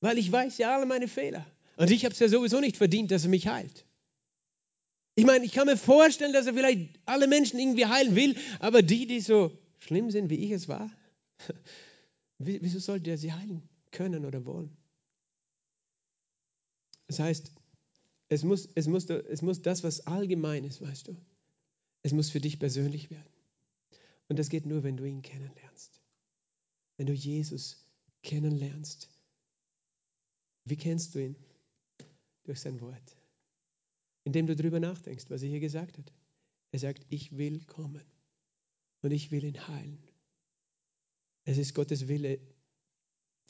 weil ich weiß ja alle meine Fehler. Und ich habe es ja sowieso nicht verdient, dass er mich heilt. Ich meine, ich kann mir vorstellen, dass er vielleicht alle Menschen irgendwie heilen will, aber die, die so schlimm sind, wie ich es war, wieso sollte er sie heilen können oder wollen? Das heißt, es muss, es, muss, es muss das, was allgemein ist, weißt du, es muss für dich persönlich werden. Und das geht nur, wenn du ihn kennenlernst. Wenn du Jesus kennenlernst. Wie kennst du ihn? Durch sein Wort. Indem du darüber nachdenkst, was er hier gesagt hat. Er sagt, ich will kommen und ich will ihn heilen. Es ist Gottes Wille.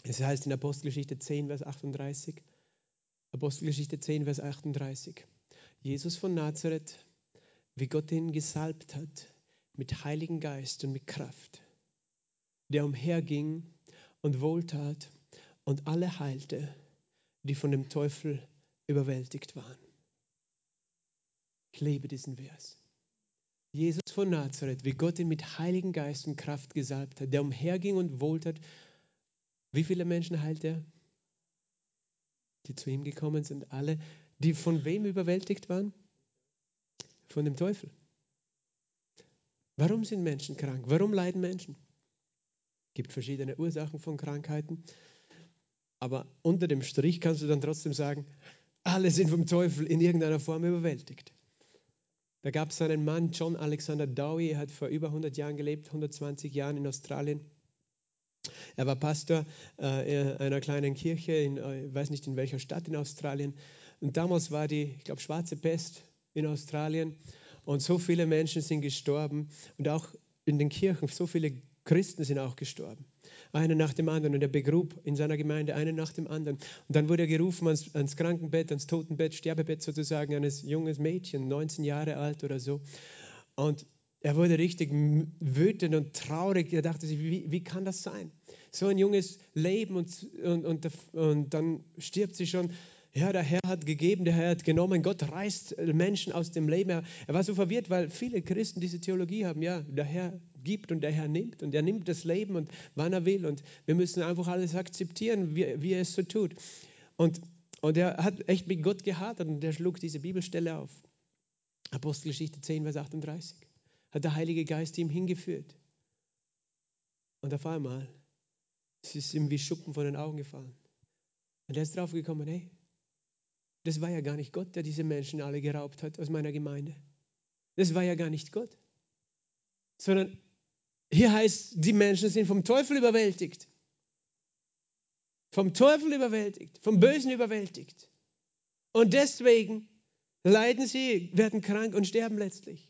Es heißt in Apostelgeschichte 10, Vers 38, Apostelgeschichte 10, Vers 38. Jesus von Nazareth, wie Gott ihn gesalbt hat, mit Heiligen Geist und mit Kraft, der umherging und wohltat und alle heilte, die von dem Teufel überwältigt waren. Ich liebe diesen Vers. Jesus von Nazareth, wie Gott ihn mit Heiligen Geist und Kraft gesalbt hat, der umherging und wohltat. Wie viele Menschen heilt er? die zu ihm gekommen sind, alle, die von wem überwältigt waren? Von dem Teufel. Warum sind Menschen krank? Warum leiden Menschen? Es gibt verschiedene Ursachen von Krankheiten, aber unter dem Strich kannst du dann trotzdem sagen, alle sind vom Teufel in irgendeiner Form überwältigt. Da gab es einen Mann, John Alexander Dowie, er hat vor über 100 Jahren gelebt, 120 Jahren in Australien. Er war Pastor äh, einer kleinen Kirche, in, äh, ich weiß nicht in welcher Stadt in Australien. Und damals war die, ich glaube, schwarze Pest in Australien. Und so viele Menschen sind gestorben. Und auch in den Kirchen, so viele Christen sind auch gestorben. Einer nach dem anderen. Und er begrub in seiner Gemeinde einen nach dem anderen. Und dann wurde er gerufen ans, ans Krankenbett, ans Totenbett, Sterbebett sozusagen eines jungen Mädchen, 19 Jahre alt oder so. Und er wurde richtig wütend und traurig. Er dachte sich, wie, wie kann das sein? So ein junges Leben und, und, und, und dann stirbt sie schon. Ja, der Herr hat gegeben, der Herr hat genommen. Gott reißt Menschen aus dem Leben. Er, war so verwirrt, weil viele Christen diese Theologie haben. Ja, der Herr gibt und der Herr nimmt. Und er nimmt das Leben und wann er will. Und wir müssen einfach alles akzeptieren, wie, wie er es so tut. Und, und er hat echt mit Gott gehadert und er schlug diese Bibelstelle auf. Apostelgeschichte 10, Vers 38 hat der Heilige Geist ihm hingeführt. Und auf einmal es ist ihm wie Schuppen von den Augen gefallen. Und er ist drauf gekommen, hey, das war ja gar nicht Gott, der diese Menschen alle geraubt hat aus meiner Gemeinde. Das war ja gar nicht Gott. Sondern hier heißt, die Menschen sind vom Teufel überwältigt. Vom Teufel überwältigt, vom Bösen überwältigt. Und deswegen leiden sie, werden krank und sterben letztlich.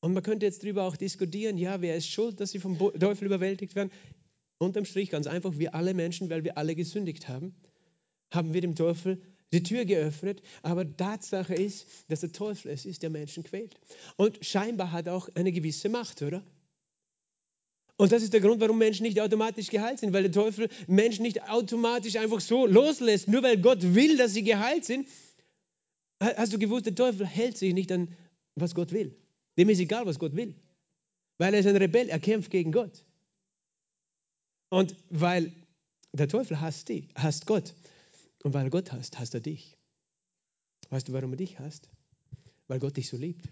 Und man könnte jetzt darüber auch diskutieren, ja, wer ist schuld, dass sie vom Teufel überwältigt werden? Unterm Strich ganz einfach, wir alle Menschen, weil wir alle gesündigt haben, haben wir dem Teufel die Tür geöffnet. Aber Tatsache ist, dass der Teufel es ist, der Menschen quält. Und scheinbar hat er auch eine gewisse Macht, oder? Und das ist der Grund, warum Menschen nicht automatisch geheilt sind, weil der Teufel Menschen nicht automatisch einfach so loslässt, nur weil Gott will, dass sie geheilt sind. Hast du gewusst, der Teufel hält sich nicht an, was Gott will. Dem ist egal, was Gott will. Weil er ist ein Rebell, er kämpft gegen Gott. Und weil der Teufel hasst, dich, hasst Gott. Und weil Gott hasst, hasst er dich. Weißt du, warum er dich hasst? Weil Gott dich so liebt.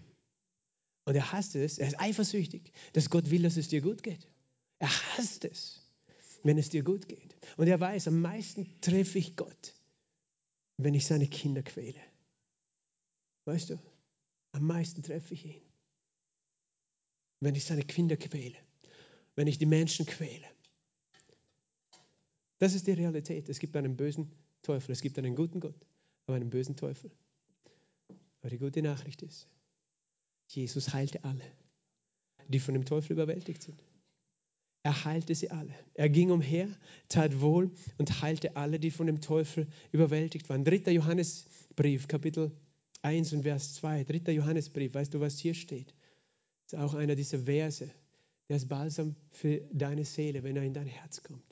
Und er hasst es, er ist eifersüchtig, dass Gott will, dass es dir gut geht. Er hasst es, wenn es dir gut geht. Und er weiß, am meisten treffe ich Gott, wenn ich seine Kinder quäle. Weißt du, am meisten treffe ich ihn wenn ich seine Kinder quäle, wenn ich die Menschen quäle. Das ist die Realität. Es gibt einen bösen Teufel, es gibt einen guten Gott, aber einen bösen Teufel. Aber die gute Nachricht ist, Jesus heilte alle, die von dem Teufel überwältigt sind. Er heilte sie alle. Er ging umher, tat wohl und heilte alle, die von dem Teufel überwältigt waren. Dritter Johannesbrief, Kapitel 1 und Vers 2. Dritter Johannesbrief, weißt du, was hier steht? ist auch einer dieser Verse, der ist Balsam für deine Seele, wenn er in dein Herz kommt.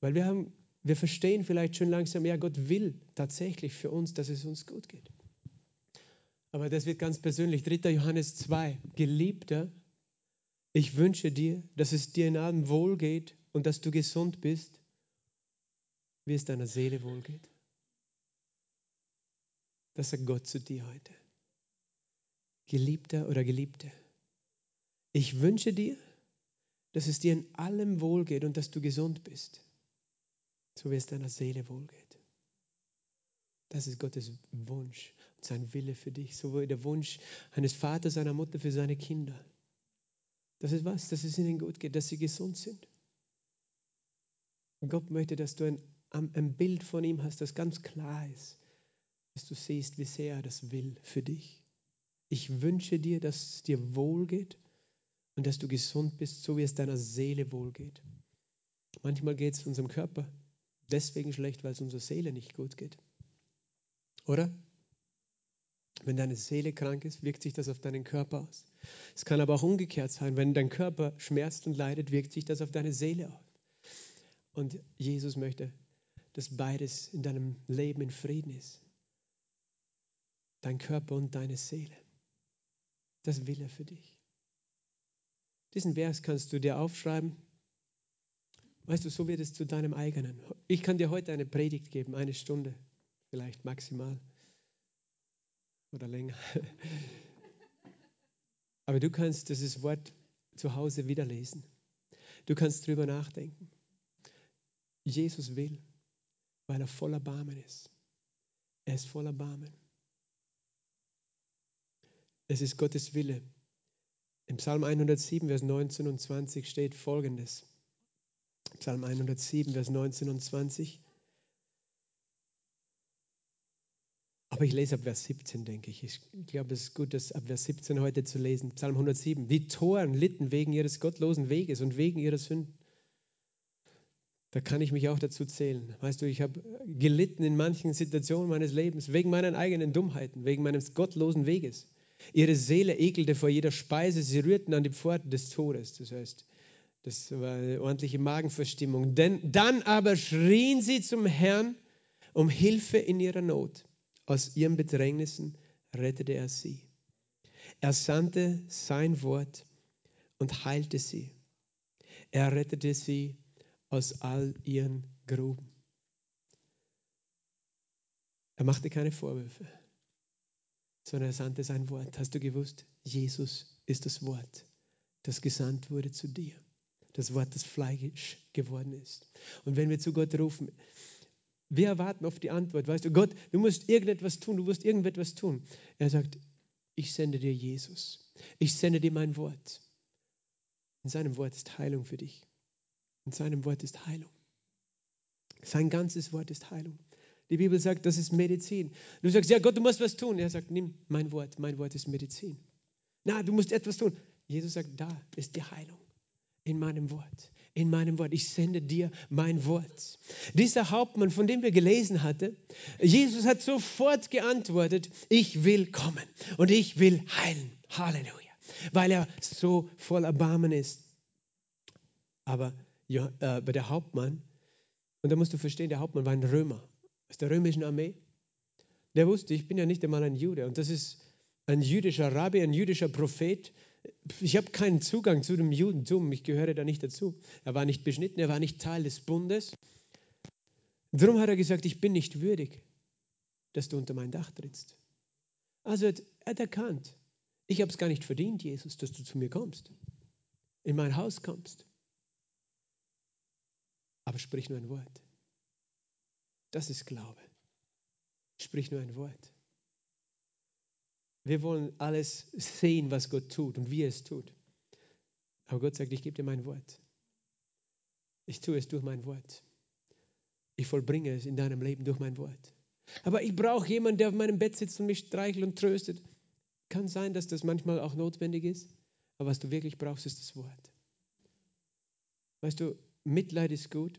Weil wir haben, wir verstehen vielleicht schon langsam, ja, Gott will tatsächlich für uns, dass es uns gut geht. Aber das wird ganz persönlich. 3. Johannes 2. Geliebter, ich wünsche dir, dass es dir in allem wohl geht und dass du gesund bist, wie es deiner Seele wohl geht. Das sagt Gott zu dir heute. Geliebter oder Geliebte, ich wünsche dir, dass es dir in allem wohl geht und dass du gesund bist, so wie es deiner Seele wohl geht. Das ist Gottes Wunsch und sein Wille für dich, so wie der Wunsch eines Vaters, einer Mutter für seine Kinder. Das ist was, dass es ihnen gut geht, dass sie gesund sind. Und Gott möchte, dass du ein, ein Bild von ihm hast, das ganz klar ist, dass du siehst, wie sehr er das will für dich. Ich wünsche dir, dass es dir wohl geht und dass du gesund bist, so wie es deiner Seele wohl geht. Manchmal geht es unserem Körper deswegen schlecht, weil es unserer Seele nicht gut geht. Oder? Wenn deine Seele krank ist, wirkt sich das auf deinen Körper aus. Es kann aber auch umgekehrt sein. Wenn dein Körper schmerzt und leidet, wirkt sich das auf deine Seele aus. Und Jesus möchte, dass beides in deinem Leben in Frieden ist. Dein Körper und deine Seele. Das will er für dich. Diesen Vers kannst du dir aufschreiben. Weißt du, so wird es zu deinem eigenen. Ich kann dir heute eine Predigt geben, eine Stunde, vielleicht maximal oder länger. Aber du kannst dieses Wort zu Hause wieder lesen. Du kannst drüber nachdenken. Jesus will, weil er voller Barmen ist. Er ist voller Barmen. Es ist Gottes Wille. Im Psalm 107, Vers 19 und 20 steht folgendes. Psalm 107, Vers 19 und 20. Aber ich lese ab Vers 17, denke ich. Ich glaube, es ist gut, das ab Vers 17 heute zu lesen. Psalm 107. Die Toren litten wegen ihres gottlosen Weges und wegen ihrer Sünden. Da kann ich mich auch dazu zählen. Weißt du, ich habe gelitten in manchen Situationen meines Lebens wegen meinen eigenen Dummheiten, wegen meines gottlosen Weges. Ihre Seele ekelte vor jeder Speise, sie rührten an die Pforten des Todes. Das heißt, das war eine ordentliche Magenverstimmung. Denn dann aber schrien sie zum Herrn um Hilfe in ihrer Not. Aus ihren Bedrängnissen rettete er sie. Er sandte sein Wort und heilte sie. Er rettete sie aus all ihren Gruben. Er machte keine Vorwürfe, sondern er sandte sein Wort. Hast du gewusst, Jesus ist das Wort, das gesandt wurde zu dir. Das Wort, das Fleisch geworden ist. Und wenn wir zu Gott rufen, wir erwarten auf die Antwort. Weißt du, Gott, du musst irgendetwas tun, du musst irgendetwas tun. Er sagt, ich sende dir Jesus. Ich sende dir mein Wort. In seinem Wort ist Heilung für dich. In seinem Wort ist Heilung. Sein ganzes Wort ist Heilung. Die Bibel sagt, das ist Medizin. Du sagst, ja Gott, du musst was tun. Er sagt, nimm mein Wort. Mein Wort ist Medizin. Na, du musst etwas tun. Jesus sagt, da ist die Heilung. In meinem Wort in meinem Wort. Ich sende dir mein Wort. Dieser Hauptmann, von dem wir gelesen hatten, Jesus hat sofort geantwortet, ich will kommen und ich will heilen. Halleluja. Weil er so voll Erbarmen ist. Aber äh, der Hauptmann, und da musst du verstehen, der Hauptmann war ein Römer aus der römischen Armee. Der wusste, ich bin ja nicht einmal ein Jude. Und das ist ein jüdischer Rabbi, ein jüdischer Prophet ich habe keinen Zugang zu dem Judentum, ich gehöre da nicht dazu. Er war nicht beschnitten, er war nicht Teil des Bundes. Darum hat er gesagt, ich bin nicht würdig, dass du unter mein Dach trittst. Also er hat erkannt, ich habe es gar nicht verdient, Jesus, dass du zu mir kommst, in mein Haus kommst. Aber sprich nur ein Wort. Das ist Glaube. Sprich nur ein Wort. Wir wollen alles sehen, was Gott tut und wie er es tut. Aber Gott sagt, ich gebe dir mein Wort. Ich tue es durch mein Wort. Ich vollbringe es in deinem Leben durch mein Wort. Aber ich brauche jemanden, der auf meinem Bett sitzt und mich streichelt und tröstet. Kann sein, dass das manchmal auch notwendig ist. Aber was du wirklich brauchst, ist das Wort. Weißt du, Mitleid ist gut.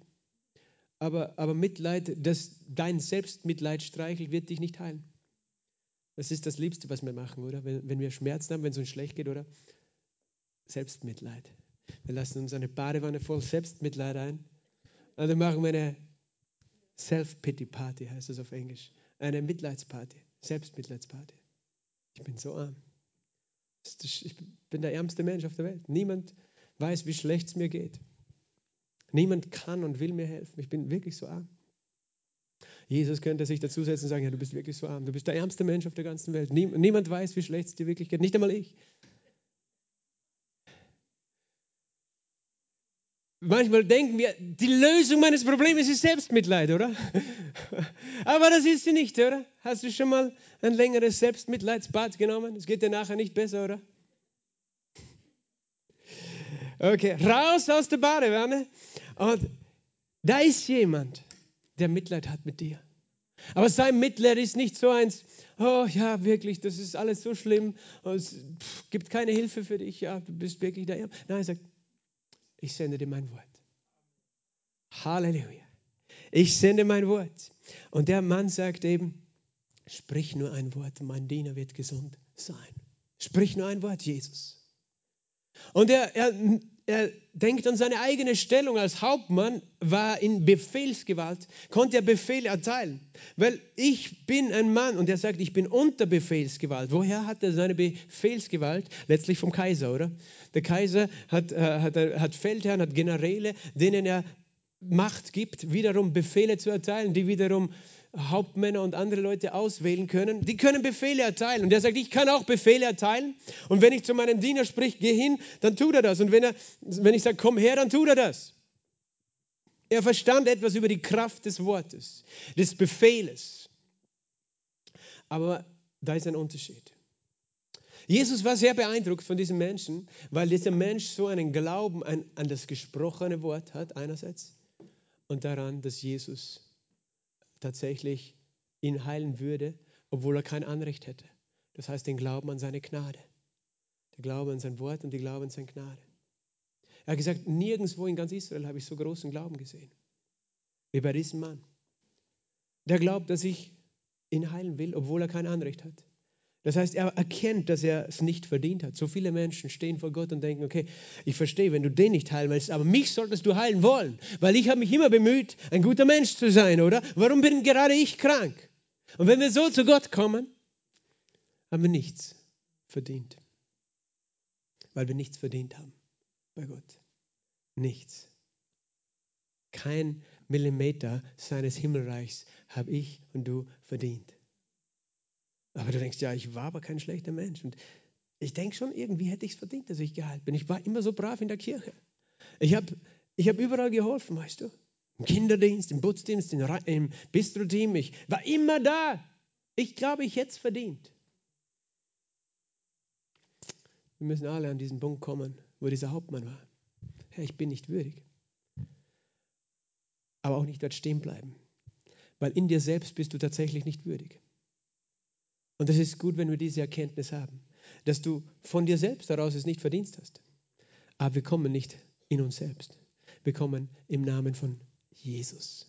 Aber, aber Mitleid, das dein Selbstmitleid streichelt, wird dich nicht heilen. Das ist das Liebste, was wir machen, oder? Wenn, wenn wir Schmerzen haben, wenn es uns schlecht geht, oder? Selbstmitleid. Wir lassen uns eine Badewanne voll Selbstmitleid ein. Und dann machen wir eine Self-Pity-Party, heißt das auf Englisch. Eine Mitleidsparty, Selbstmitleidsparty. Ich bin so arm. Ich bin der ärmste Mensch auf der Welt. Niemand weiß, wie schlecht es mir geht. Niemand kann und will mir helfen. Ich bin wirklich so arm. Jesus könnte sich dazusetzen und sagen, ja, du bist wirklich so arm. Du bist der ärmste Mensch auf der ganzen Welt. Niemand weiß, wie schlecht es dir wirklich geht. Nicht einmal ich. Manchmal denken wir, die Lösung meines Problems ist Selbstmitleid, oder? Aber das ist sie nicht, oder? Hast du schon mal ein längeres Selbstmitleidsbad genommen? Es geht dir nachher nicht besser, oder? Okay, raus aus der Badewanne. Und da ist jemand, der Mitleid hat mit dir. Aber sein Mitleid ist nicht so eins, oh ja, wirklich, das ist alles so schlimm, es gibt keine Hilfe für dich, ja, du bist wirklich da. Nein, er sagt, ich sende dir mein Wort. Halleluja. Ich sende mein Wort. Und der Mann sagt eben, sprich nur ein Wort, mein Diener wird gesund sein. Sprich nur ein Wort, Jesus. Und er, er, er denkt an seine eigene Stellung als Hauptmann, war in Befehlsgewalt, konnte er Befehle erteilen. Weil ich bin ein Mann und er sagt, ich bin unter Befehlsgewalt. Woher hat er seine Befehlsgewalt? Letztlich vom Kaiser, oder? Der Kaiser hat, äh, hat, hat Feldherren, hat Generäle, denen er Macht gibt, wiederum Befehle zu erteilen, die wiederum Hauptmänner und andere Leute auswählen können. Die können Befehle erteilen. Und er sagt, ich kann auch Befehle erteilen. Und wenn ich zu meinem Diener spricht, geh hin, dann tut er das. Und wenn, er, wenn ich sage, komm her, dann tut er das. Er verstand etwas über die Kraft des Wortes, des Befehles. Aber da ist ein Unterschied. Jesus war sehr beeindruckt von diesem Menschen, weil dieser Mensch so einen Glauben an, an das gesprochene Wort hat, einerseits, und daran, dass Jesus tatsächlich ihn heilen würde, obwohl er kein Anrecht hätte. Das heißt, den Glauben an seine Gnade. Der Glaube an sein Wort und die Glaube an seine Gnade. Er hat gesagt, nirgendwo in ganz Israel habe ich so großen Glauben gesehen, wie bei diesem Mann. Der glaubt, dass ich ihn heilen will, obwohl er kein Anrecht hat. Das heißt, er erkennt, dass er es nicht verdient hat. So viele Menschen stehen vor Gott und denken, okay, ich verstehe, wenn du den nicht heilen willst, aber mich solltest du heilen wollen, weil ich habe mich immer bemüht, ein guter Mensch zu sein, oder? Warum bin gerade ich krank? Und wenn wir so zu Gott kommen, haben wir nichts verdient, weil wir nichts verdient haben bei Gott. Nichts. Kein Millimeter seines Himmelreichs habe ich und du verdient. Aber du denkst, ja, ich war aber kein schlechter Mensch. Und ich denke schon, irgendwie hätte ich es verdient, dass ich geheilt bin. Ich war immer so brav in der Kirche. Ich habe ich hab überall geholfen, weißt du. Im Kinderdienst, im Putzdienst, im Bistro-Team. Ich war immer da. Ich glaube, ich hätte es verdient. Wir müssen alle an diesen Punkt kommen, wo dieser Hauptmann war. Herr, ich bin nicht würdig. Aber auch nicht dort stehen bleiben. Weil in dir selbst bist du tatsächlich nicht würdig. Und es ist gut, wenn wir diese Erkenntnis haben, dass du von dir selbst heraus es nicht verdienst hast. Aber wir kommen nicht in uns selbst. Wir kommen im Namen von Jesus.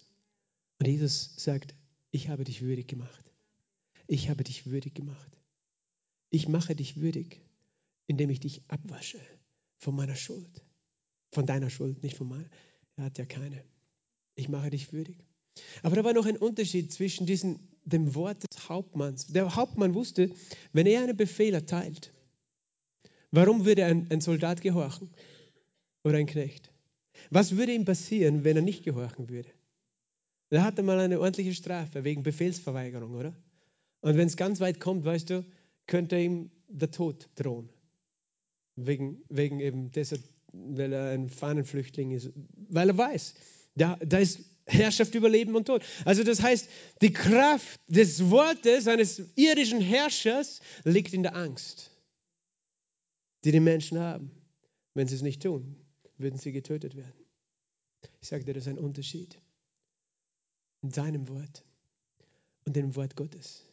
Und Jesus sagt, ich habe dich würdig gemacht. Ich habe dich würdig gemacht. Ich mache dich würdig, indem ich dich abwasche von meiner Schuld. Von deiner Schuld, nicht von meiner. Er hat ja keine. Ich mache dich würdig. Aber da war noch ein Unterschied zwischen diesen, dem Wort Hauptmanns. Der Hauptmann wusste, wenn er einen Befehl erteilt, warum würde ein, ein Soldat gehorchen oder ein Knecht? Was würde ihm passieren, wenn er nicht gehorchen würde? Da hat er mal eine ordentliche Strafe wegen Befehlsverweigerung, oder? Und wenn es ganz weit kommt, weißt du, könnte ihm der Tod drohen. Wegen, wegen eben deshalb, weil er ein Fahnenflüchtling ist. Weil er weiß, da, da ist Herrschaft über Leben und Tod. Also das heißt, die Kraft des Wortes eines irdischen Herrschers liegt in der Angst, die die Menschen haben. Wenn sie es nicht tun, würden sie getötet werden. Ich sage dir, das ist ein Unterschied in deinem Wort und dem Wort Gottes.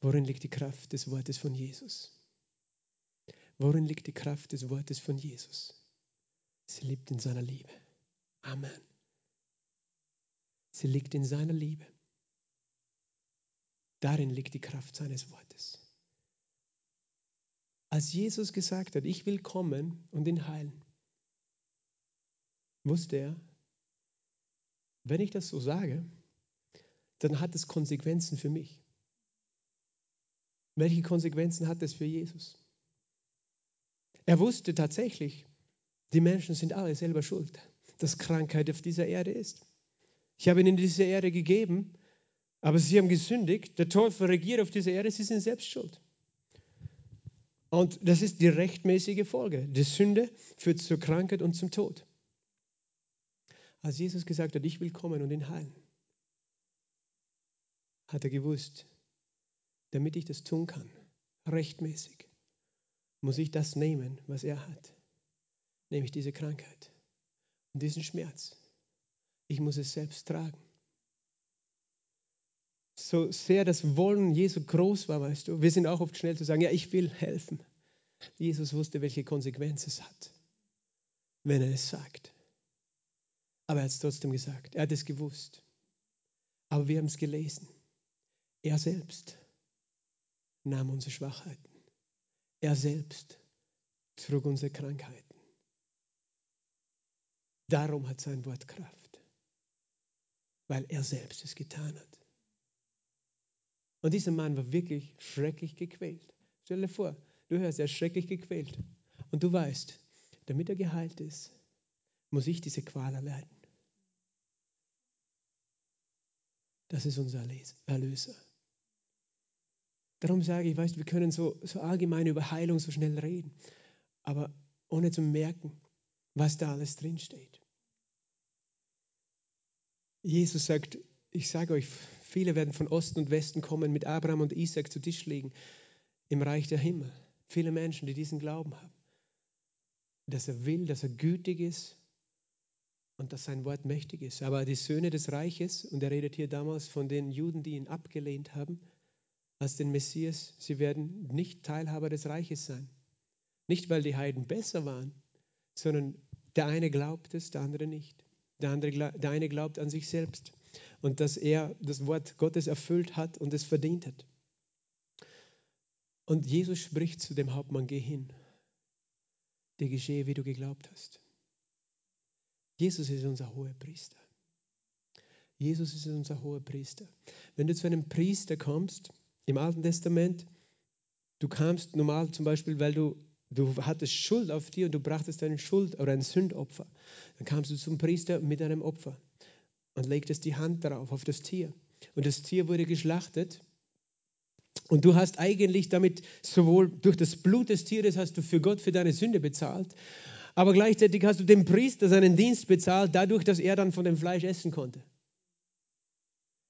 Worin liegt die Kraft des Wortes von Jesus? Worin liegt die Kraft des Wortes von Jesus? Sie liegt in seiner Liebe. Amen. Sie liegt in seiner Liebe. Darin liegt die Kraft seines Wortes. Als Jesus gesagt hat, ich will kommen und ihn heilen, wusste er, wenn ich das so sage, dann hat es Konsequenzen für mich. Welche Konsequenzen hat das für Jesus? Er wusste tatsächlich, die Menschen sind alle selber schuld, dass Krankheit auf dieser Erde ist. Ich habe ihnen diese Erde gegeben, aber sie haben gesündigt. Der Teufel regiert auf dieser Erde, sie sind selbst schuld. Und das ist die rechtmäßige Folge. Die Sünde führt zur Krankheit und zum Tod. Als Jesus gesagt hat, ich will kommen und ihn heilen, hat er gewusst, damit ich das tun kann, rechtmäßig, muss ich das nehmen, was er hat, nämlich diese Krankheit und diesen Schmerz. Ich muss es selbst tragen. So sehr das Wollen Jesu groß war, weißt du, wir sind auch oft schnell zu sagen, ja, ich will helfen. Jesus wusste, welche Konsequenz es hat, wenn er es sagt. Aber er hat es trotzdem gesagt. Er hat es gewusst. Aber wir haben es gelesen. Er selbst nahm unsere Schwachheiten. Er selbst trug unsere Krankheiten. Darum hat sein Wort Kraft, weil er selbst es getan hat. Und dieser Mann war wirklich schrecklich gequält. Stell dir vor, du hörst, er ist schrecklich gequält. Und du weißt, damit er geheilt ist, muss ich diese Qual erleiden. Das ist unser Erlöser. Darum sage ich, weißt, wir können so, so allgemein über Heilung so schnell reden, aber ohne zu merken, was da alles drinsteht. Jesus sagt, ich sage euch, viele werden von Osten und Westen kommen, mit Abraham und Isaac zu Tisch liegen im Reich der Himmel. Viele Menschen, die diesen Glauben haben, dass er will, dass er gütig ist und dass sein Wort mächtig ist. Aber die Söhne des Reiches, und er redet hier damals von den Juden, die ihn abgelehnt haben, als den Messias, sie werden nicht Teilhaber des Reiches sein. Nicht, weil die Heiden besser waren, sondern der eine glaubt es, der andere nicht. Der, andere, der eine glaubt an sich selbst und dass er das Wort Gottes erfüllt hat und es verdient hat. Und Jesus spricht zu dem Hauptmann, geh hin, dir geschehe, wie du geglaubt hast. Jesus ist unser hoher Priester. Jesus ist unser hoher Priester. Wenn du zu einem Priester kommst, im Alten Testament, du kamst normal zum Beispiel, weil du, du hattest Schuld auf dir und du brachtest eine Schuld oder ein Sündopfer. Dann kamst du zum Priester mit einem Opfer und legtest die Hand darauf, auf das Tier. Und das Tier wurde geschlachtet. Und du hast eigentlich damit sowohl durch das Blut des Tieres hast du für Gott für deine Sünde bezahlt, aber gleichzeitig hast du dem Priester seinen Dienst bezahlt, dadurch, dass er dann von dem Fleisch essen konnte.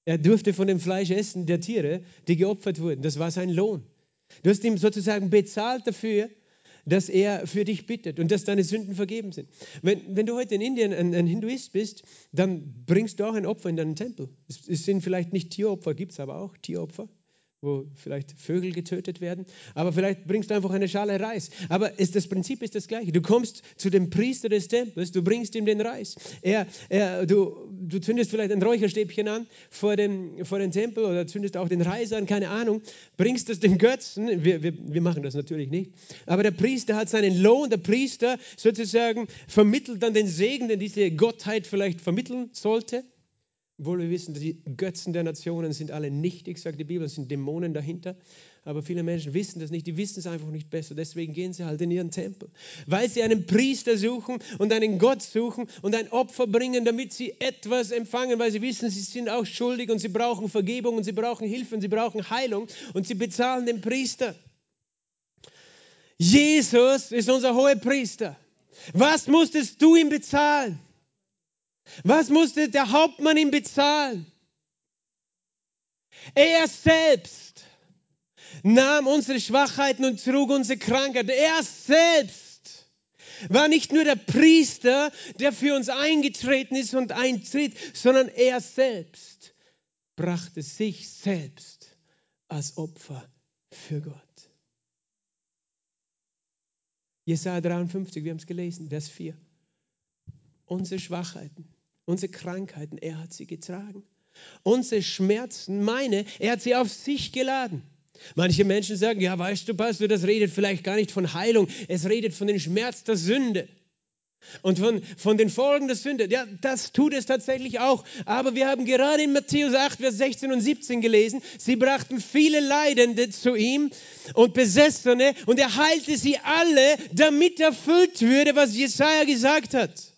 Er durfte von dem Fleisch essen der Tiere, die geopfert wurden. Das war sein Lohn. Du hast ihm sozusagen bezahlt dafür, dass er für dich bittet und dass deine Sünden vergeben sind. Wenn, wenn du heute in Indien ein, ein, Hinduist bist, dann bringst du auch ein Opfer in deinen Tempel. Es, es sind vielleicht nicht Tieropfer, gibt es aber auch Tieropfer wo vielleicht Vögel getötet werden, aber vielleicht bringst du einfach eine Schale Reis. Aber ist, das Prinzip ist das gleiche. Du kommst zu dem Priester des Tempels, du bringst ihm den Reis. Er, er, du, du zündest vielleicht ein Räucherstäbchen an vor dem, vor dem Tempel oder zündest auch den Reis an, keine Ahnung, bringst es dem Götzen. Wir, wir, wir machen das natürlich nicht. Aber der Priester hat seinen Lohn, der Priester sozusagen vermittelt dann den Segen, den diese Gottheit vielleicht vermitteln sollte. Obwohl wir wissen, die Götzen der Nationen sind alle nichtig, sagt die Bibel, es sind Dämonen dahinter. Aber viele Menschen wissen das nicht, die wissen es einfach nicht besser. Deswegen gehen sie halt in ihren Tempel. Weil sie einen Priester suchen und einen Gott suchen und ein Opfer bringen, damit sie etwas empfangen, weil sie wissen, sie sind auch schuldig und sie brauchen Vergebung und sie brauchen Hilfe und sie brauchen Heilung und sie bezahlen den Priester. Jesus ist unser hoher Priester. Was musstest du ihm bezahlen? Was musste der Hauptmann ihm bezahlen? Er selbst nahm unsere Schwachheiten und trug unsere Krankheit. Er selbst war nicht nur der Priester, der für uns eingetreten ist und eintritt, sondern er selbst brachte sich selbst als Opfer für Gott. Jesaja 53, wir haben es gelesen, Vers 4 unsere Schwachheiten, unsere Krankheiten, er hat sie getragen. Unsere Schmerzen, meine, er hat sie auf sich geladen. Manche Menschen sagen, ja, weißt du, Pastor, das redet vielleicht gar nicht von Heilung, es redet von dem Schmerz der Sünde. Und von, von den Folgen der Sünde, ja, das tut es tatsächlich auch. Aber wir haben gerade in Matthäus 8, Vers 16 und 17 gelesen, sie brachten viele Leidende zu ihm und Besessene und er heilte sie alle, damit erfüllt würde, was Jesaja gesagt hat.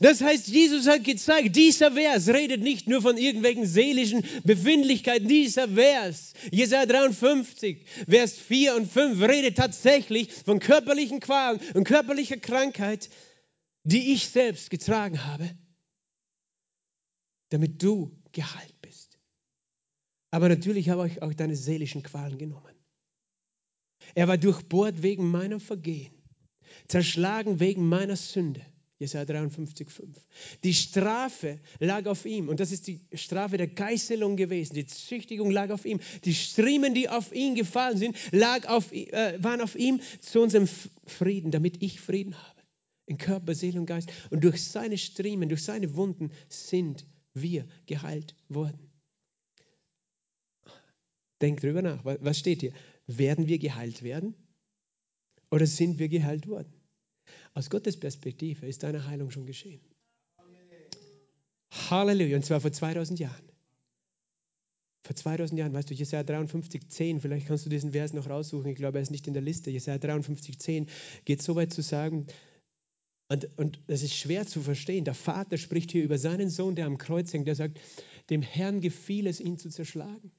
Das heißt, Jesus hat gezeigt, dieser Vers redet nicht nur von irgendwelchen seelischen Befindlichkeiten. Dieser Vers, Jesaja 53, Vers 4 und 5, redet tatsächlich von körperlichen Qualen und körperlicher Krankheit die ich selbst getragen habe, damit du geheilt bist. Aber natürlich habe ich auch deine seelischen Qualen genommen. Er war durchbohrt wegen meiner Vergehen, zerschlagen wegen meiner Sünde. Jesaja 53,5. Die Strafe lag auf ihm und das ist die Strafe der Geißelung gewesen. Die Züchtigung lag auf ihm. Die Striemen, die auf ihn gefallen sind, lag auf, äh, waren auf ihm zu unserem Frieden, damit ich Frieden habe in Körper, Seele und Geist. Und durch seine Striemen, durch seine Wunden sind wir geheilt worden. Denk drüber nach. Was steht hier? Werden wir geheilt werden? Oder sind wir geheilt worden? Aus Gottes Perspektive ist deine Heilung schon geschehen. Halleluja. Und zwar vor 2000 Jahren. Vor 2000 Jahren, weißt du, Jesaja 53, 10, vielleicht kannst du diesen Vers noch raussuchen, ich glaube, er ist nicht in der Liste. Jesaja 53, 10 geht so weit zu sagen, und, und das ist schwer zu verstehen. Der Vater spricht hier über seinen Sohn, der am Kreuz hängt. Der sagt, dem Herrn gefiel es, ihn zu zerschlagen.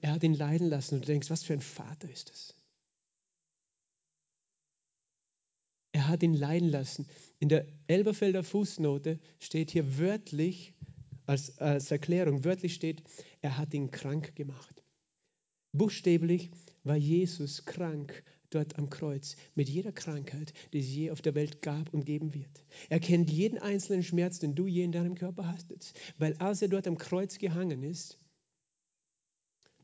Er hat ihn leiden lassen. Und du denkst, was für ein Vater ist das? Er hat ihn leiden lassen. In der Elberfelder Fußnote steht hier wörtlich, als, als Erklärung, wörtlich steht, er hat ihn krank gemacht. Buchstäblich war Jesus krank dort am Kreuz mit jeder Krankheit, die es je auf der Welt gab und geben wird. Er kennt jeden einzelnen Schmerz, den du je in deinem Körper hast. Weil als er dort am Kreuz gehangen ist,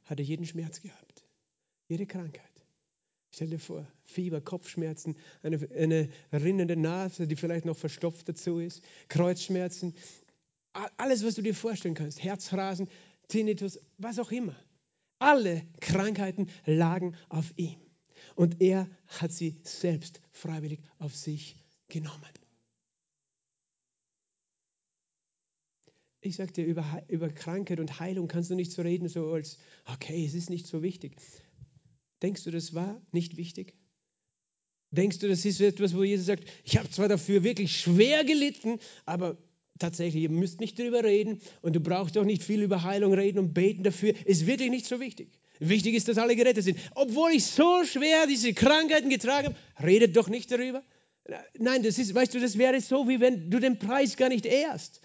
hat er jeden Schmerz gehabt. Jede Krankheit. Stell dir vor, Fieber, Kopfschmerzen, eine, eine rinnende Nase, die vielleicht noch verstopft dazu ist, Kreuzschmerzen, alles, was du dir vorstellen kannst, Herzrasen, Tinnitus, was auch immer. Alle Krankheiten lagen auf ihm und er hat sie selbst freiwillig auf sich genommen. Ich dir, über, über Krankheit und Heilung kannst du nicht so reden, so als, okay, es ist nicht so wichtig. Denkst du, das war nicht wichtig? Denkst du, das ist etwas, wo Jesus sagt, ich habe zwar dafür wirklich schwer gelitten, aber tatsächlich, ihr müsst nicht darüber reden und du brauchst auch nicht viel über Heilung reden und beten dafür, ist wirklich nicht so wichtig. Wichtig ist, dass alle gerettet sind. Obwohl ich so schwer diese Krankheiten getragen habe, redet doch nicht darüber. Nein, das ist, weißt du, das wäre so, wie wenn du den Preis gar nicht ehrst.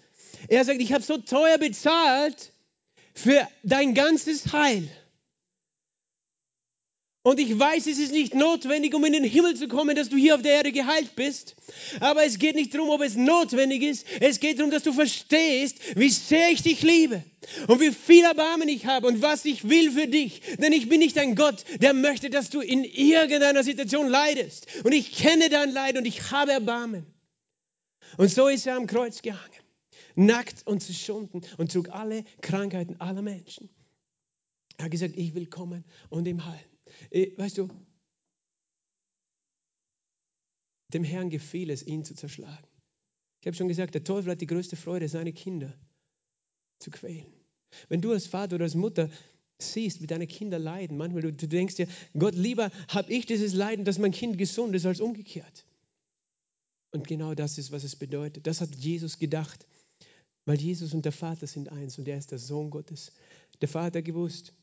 Er sagt, ich habe so teuer bezahlt für dein ganzes Heil. Und ich weiß, es ist nicht notwendig, um in den Himmel zu kommen, dass du hier auf der Erde geheilt bist. Aber es geht nicht darum, ob es notwendig ist. Es geht darum, dass du verstehst, wie sehr ich dich liebe und wie viel Erbarmen ich habe und was ich will für dich. Denn ich bin nicht ein Gott, der möchte, dass du in irgendeiner Situation leidest. Und ich kenne dein Leid und ich habe Erbarmen. Und so ist er am Kreuz gehangen, nackt und zerschunden und trug alle Krankheiten aller Menschen. Er hat gesagt, ich will kommen und ihm heilen. Äh, weißt du, dem Herrn gefiel es, ihn zu zerschlagen. Ich habe schon gesagt, der Teufel hat die größte Freude, seine Kinder zu quälen. Wenn du als Vater oder als Mutter siehst, wie deine Kinder leiden, manchmal du, du denkst dir, Gott, lieber habe ich dieses Leiden, dass mein Kind gesund ist, als umgekehrt. Und genau das ist, was es bedeutet. Das hat Jesus gedacht, weil Jesus und der Vater sind eins und er ist der Sohn Gottes. Der Vater gewusst,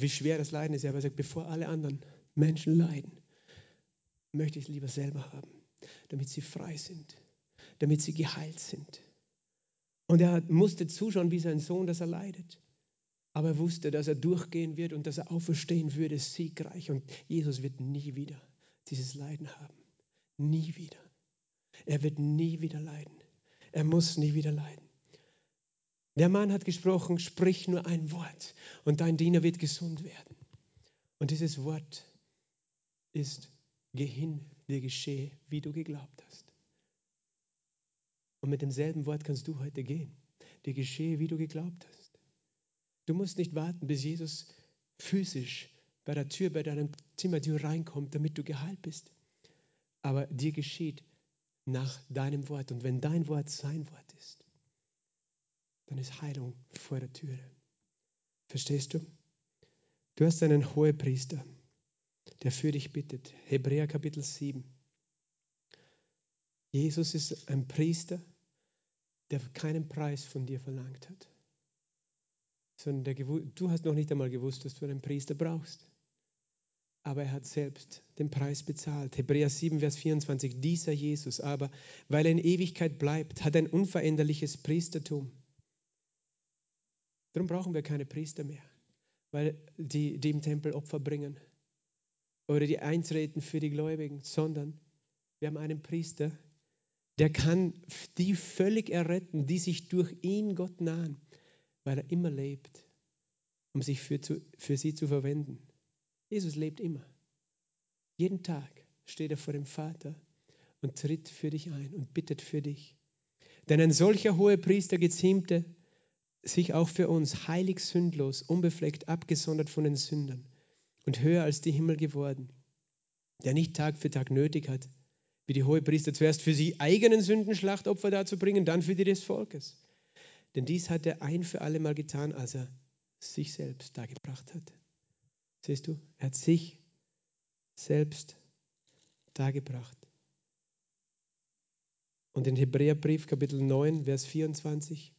wie schwer das Leiden ist. Aber er sagt, bevor alle anderen Menschen leiden, möchte ich es lieber selber haben, damit sie frei sind, damit sie geheilt sind. Und er musste zuschauen, wie sein Sohn, dass er leidet. Aber er wusste, dass er durchgehen wird und dass er auferstehen würde, siegreich. Und Jesus wird nie wieder dieses Leiden haben. Nie wieder. Er wird nie wieder leiden. Er muss nie wieder leiden. Der Mann hat gesprochen, sprich nur ein Wort und dein Diener wird gesund werden. Und dieses Wort ist, geh hin, dir geschehe, wie du geglaubt hast. Und mit demselben Wort kannst du heute gehen. Dir geschehe, wie du geglaubt hast. Du musst nicht warten, bis Jesus physisch bei der Tür, bei deinem Zimmertür reinkommt, damit du geheilt bist. aber dir geschieht nach deinem Wort. Und wenn dein Wort sein Wort ist, dann ist Heilung vor der Türe. Verstehst du? Du hast einen Hohepriester, der für dich bittet. Hebräer Kapitel 7. Jesus ist ein Priester, der keinen Preis von dir verlangt hat. Sondern der, du hast noch nicht einmal gewusst, dass du einen Priester brauchst. Aber er hat selbst den Preis bezahlt. Hebräer 7, Vers 24. Dieser Jesus aber, weil er in Ewigkeit bleibt, hat ein unveränderliches Priestertum. Darum brauchen wir keine Priester mehr, weil die, die im Tempel Opfer bringen oder die eintreten für die Gläubigen, sondern wir haben einen Priester, der kann die völlig erretten, die sich durch ihn Gott nahen, weil er immer lebt, um sich für, zu, für sie zu verwenden. Jesus lebt immer. Jeden Tag steht er vor dem Vater und tritt für dich ein und bittet für dich. Denn ein solcher hoher Priester geziemte sich auch für uns heilig, sündlos, unbefleckt, abgesondert von den Sündern und höher als die Himmel geworden, der nicht Tag für Tag nötig hat, wie die Hohepriester zuerst für sie eigenen Sünden Schlachtopfer darzubringen, dann für die des Volkes. Denn dies hat er ein für alle Mal getan, als er sich selbst dargebracht hat. Siehst du, er hat sich selbst dargebracht. Und in Hebräerbrief Kapitel 9, Vers 24.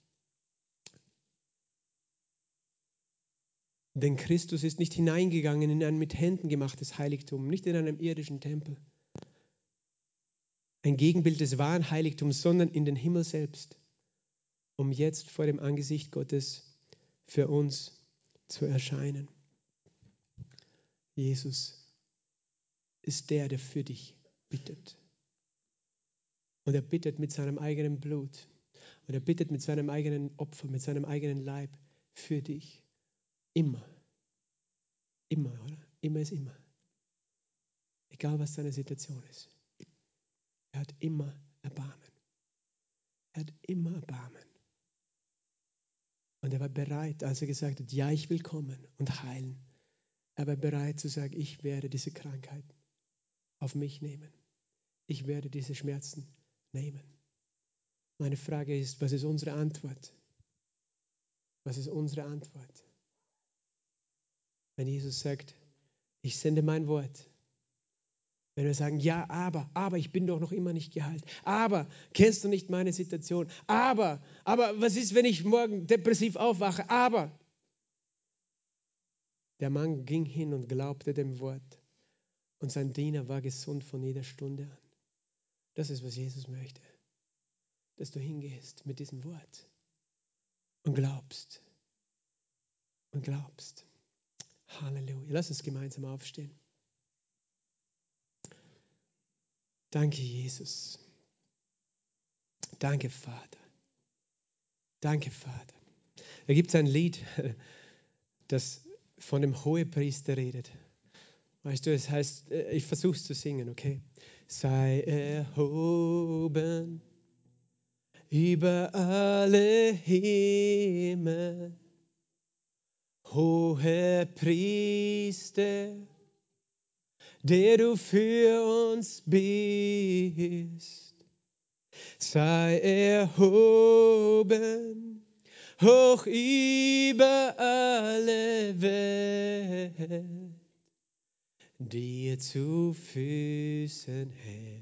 Denn Christus ist nicht hineingegangen in ein mit Händen gemachtes Heiligtum, nicht in einem irdischen Tempel ein Gegenbild des wahren Heiligtums, sondern in den Himmel selbst, um jetzt vor dem Angesicht Gottes für uns zu erscheinen. Jesus ist der, der für dich bittet. Und er bittet mit seinem eigenen Blut. Und er bittet mit seinem eigenen Opfer, mit seinem eigenen Leib für dich. Immer. Immer, oder? Immer ist immer. Egal was deine Situation ist. Er hat immer Erbarmen. Er hat immer Erbarmen. Und er war bereit, als er gesagt hat, ja, ich will kommen und heilen. Er war bereit zu sagen, ich werde diese Krankheit auf mich nehmen. Ich werde diese Schmerzen nehmen. Meine Frage ist, was ist unsere Antwort? Was ist unsere Antwort? Wenn Jesus sagt, ich sende mein Wort wenn wir sagen, ja, aber, aber ich bin doch noch immer nicht geheilt. Aber, kennst du nicht meine Situation? Aber, aber was ist, wenn ich morgen depressiv aufwache? Aber. Der Mann ging hin und glaubte dem Wort. Und sein Diener war gesund von jeder Stunde an. Das ist, was Jesus möchte. Dass du hingehst mit diesem Wort und glaubst. Und glaubst. Halleluja. Lass uns gemeinsam aufstehen. Danke, Jesus. Danke, Vater. Danke, Vater. Da gibt es ein Lied, das von dem Hohepriester redet. Weißt du, es heißt, äh, ich versuche es zu singen, okay? Sei erhoben über alle Himmel, hoher Priester der du für uns bist. Sei erhoben, hoch über alle Welt, dir zu Füßen, Herr,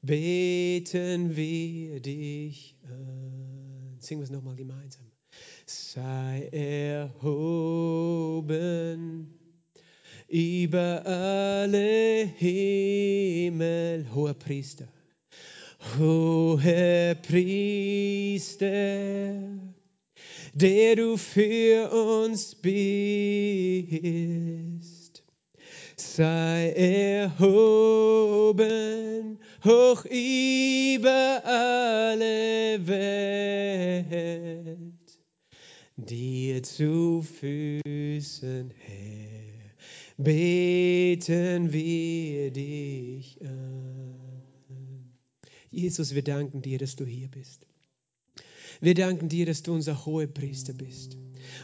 beten wir dich an. Singen wir es nochmal gemeinsam. Sei erhoben, über alle Himmel, hoher Priester, hoher Priester, der du für uns bist. Sei erhoben, hoch über alle Welt, dir zu Füßen, Herr beten wir dich an. Jesus, wir danken dir, dass du hier bist. Wir danken dir, dass du unser hoher Priester bist.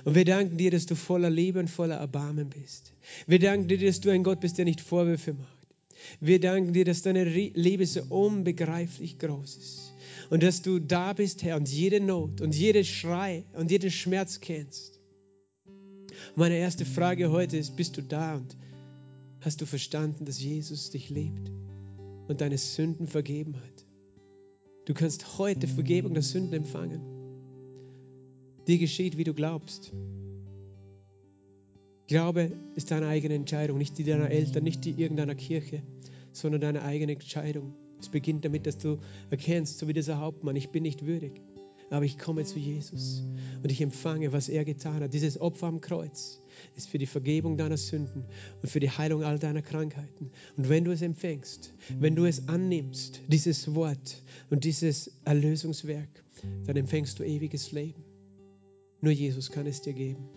Und wir danken dir, dass du voller Liebe und voller Erbarmen bist. Wir danken dir, dass du ein Gott bist, der nicht Vorwürfe macht. Wir danken dir, dass deine Liebe so unbegreiflich groß ist. Und dass du da bist, Herr, und jede Not und jede Schrei und jeden Schmerz kennst. Meine erste Frage heute ist, bist du da und hast du verstanden, dass Jesus dich liebt und deine Sünden vergeben hat? Du kannst heute Vergebung der Sünden empfangen. Dir geschieht, wie du glaubst. Glaube ist deine eigene Entscheidung, nicht die deiner Eltern, nicht die irgendeiner Kirche, sondern deine eigene Entscheidung. Es beginnt damit, dass du erkennst, so wie dieser Hauptmann, ich bin nicht würdig, aber ich komme zu Jesus und ich empfange, was er getan hat. Dieses Opfer am Kreuz ist für die Vergebung deiner Sünden und für die Heilung all deiner Krankheiten. Und wenn du es empfängst, wenn du es annimmst, dieses Wort und dieses Erlösungswerk, dann empfängst du ewiges Leben. Nur Jesus kann es dir geben.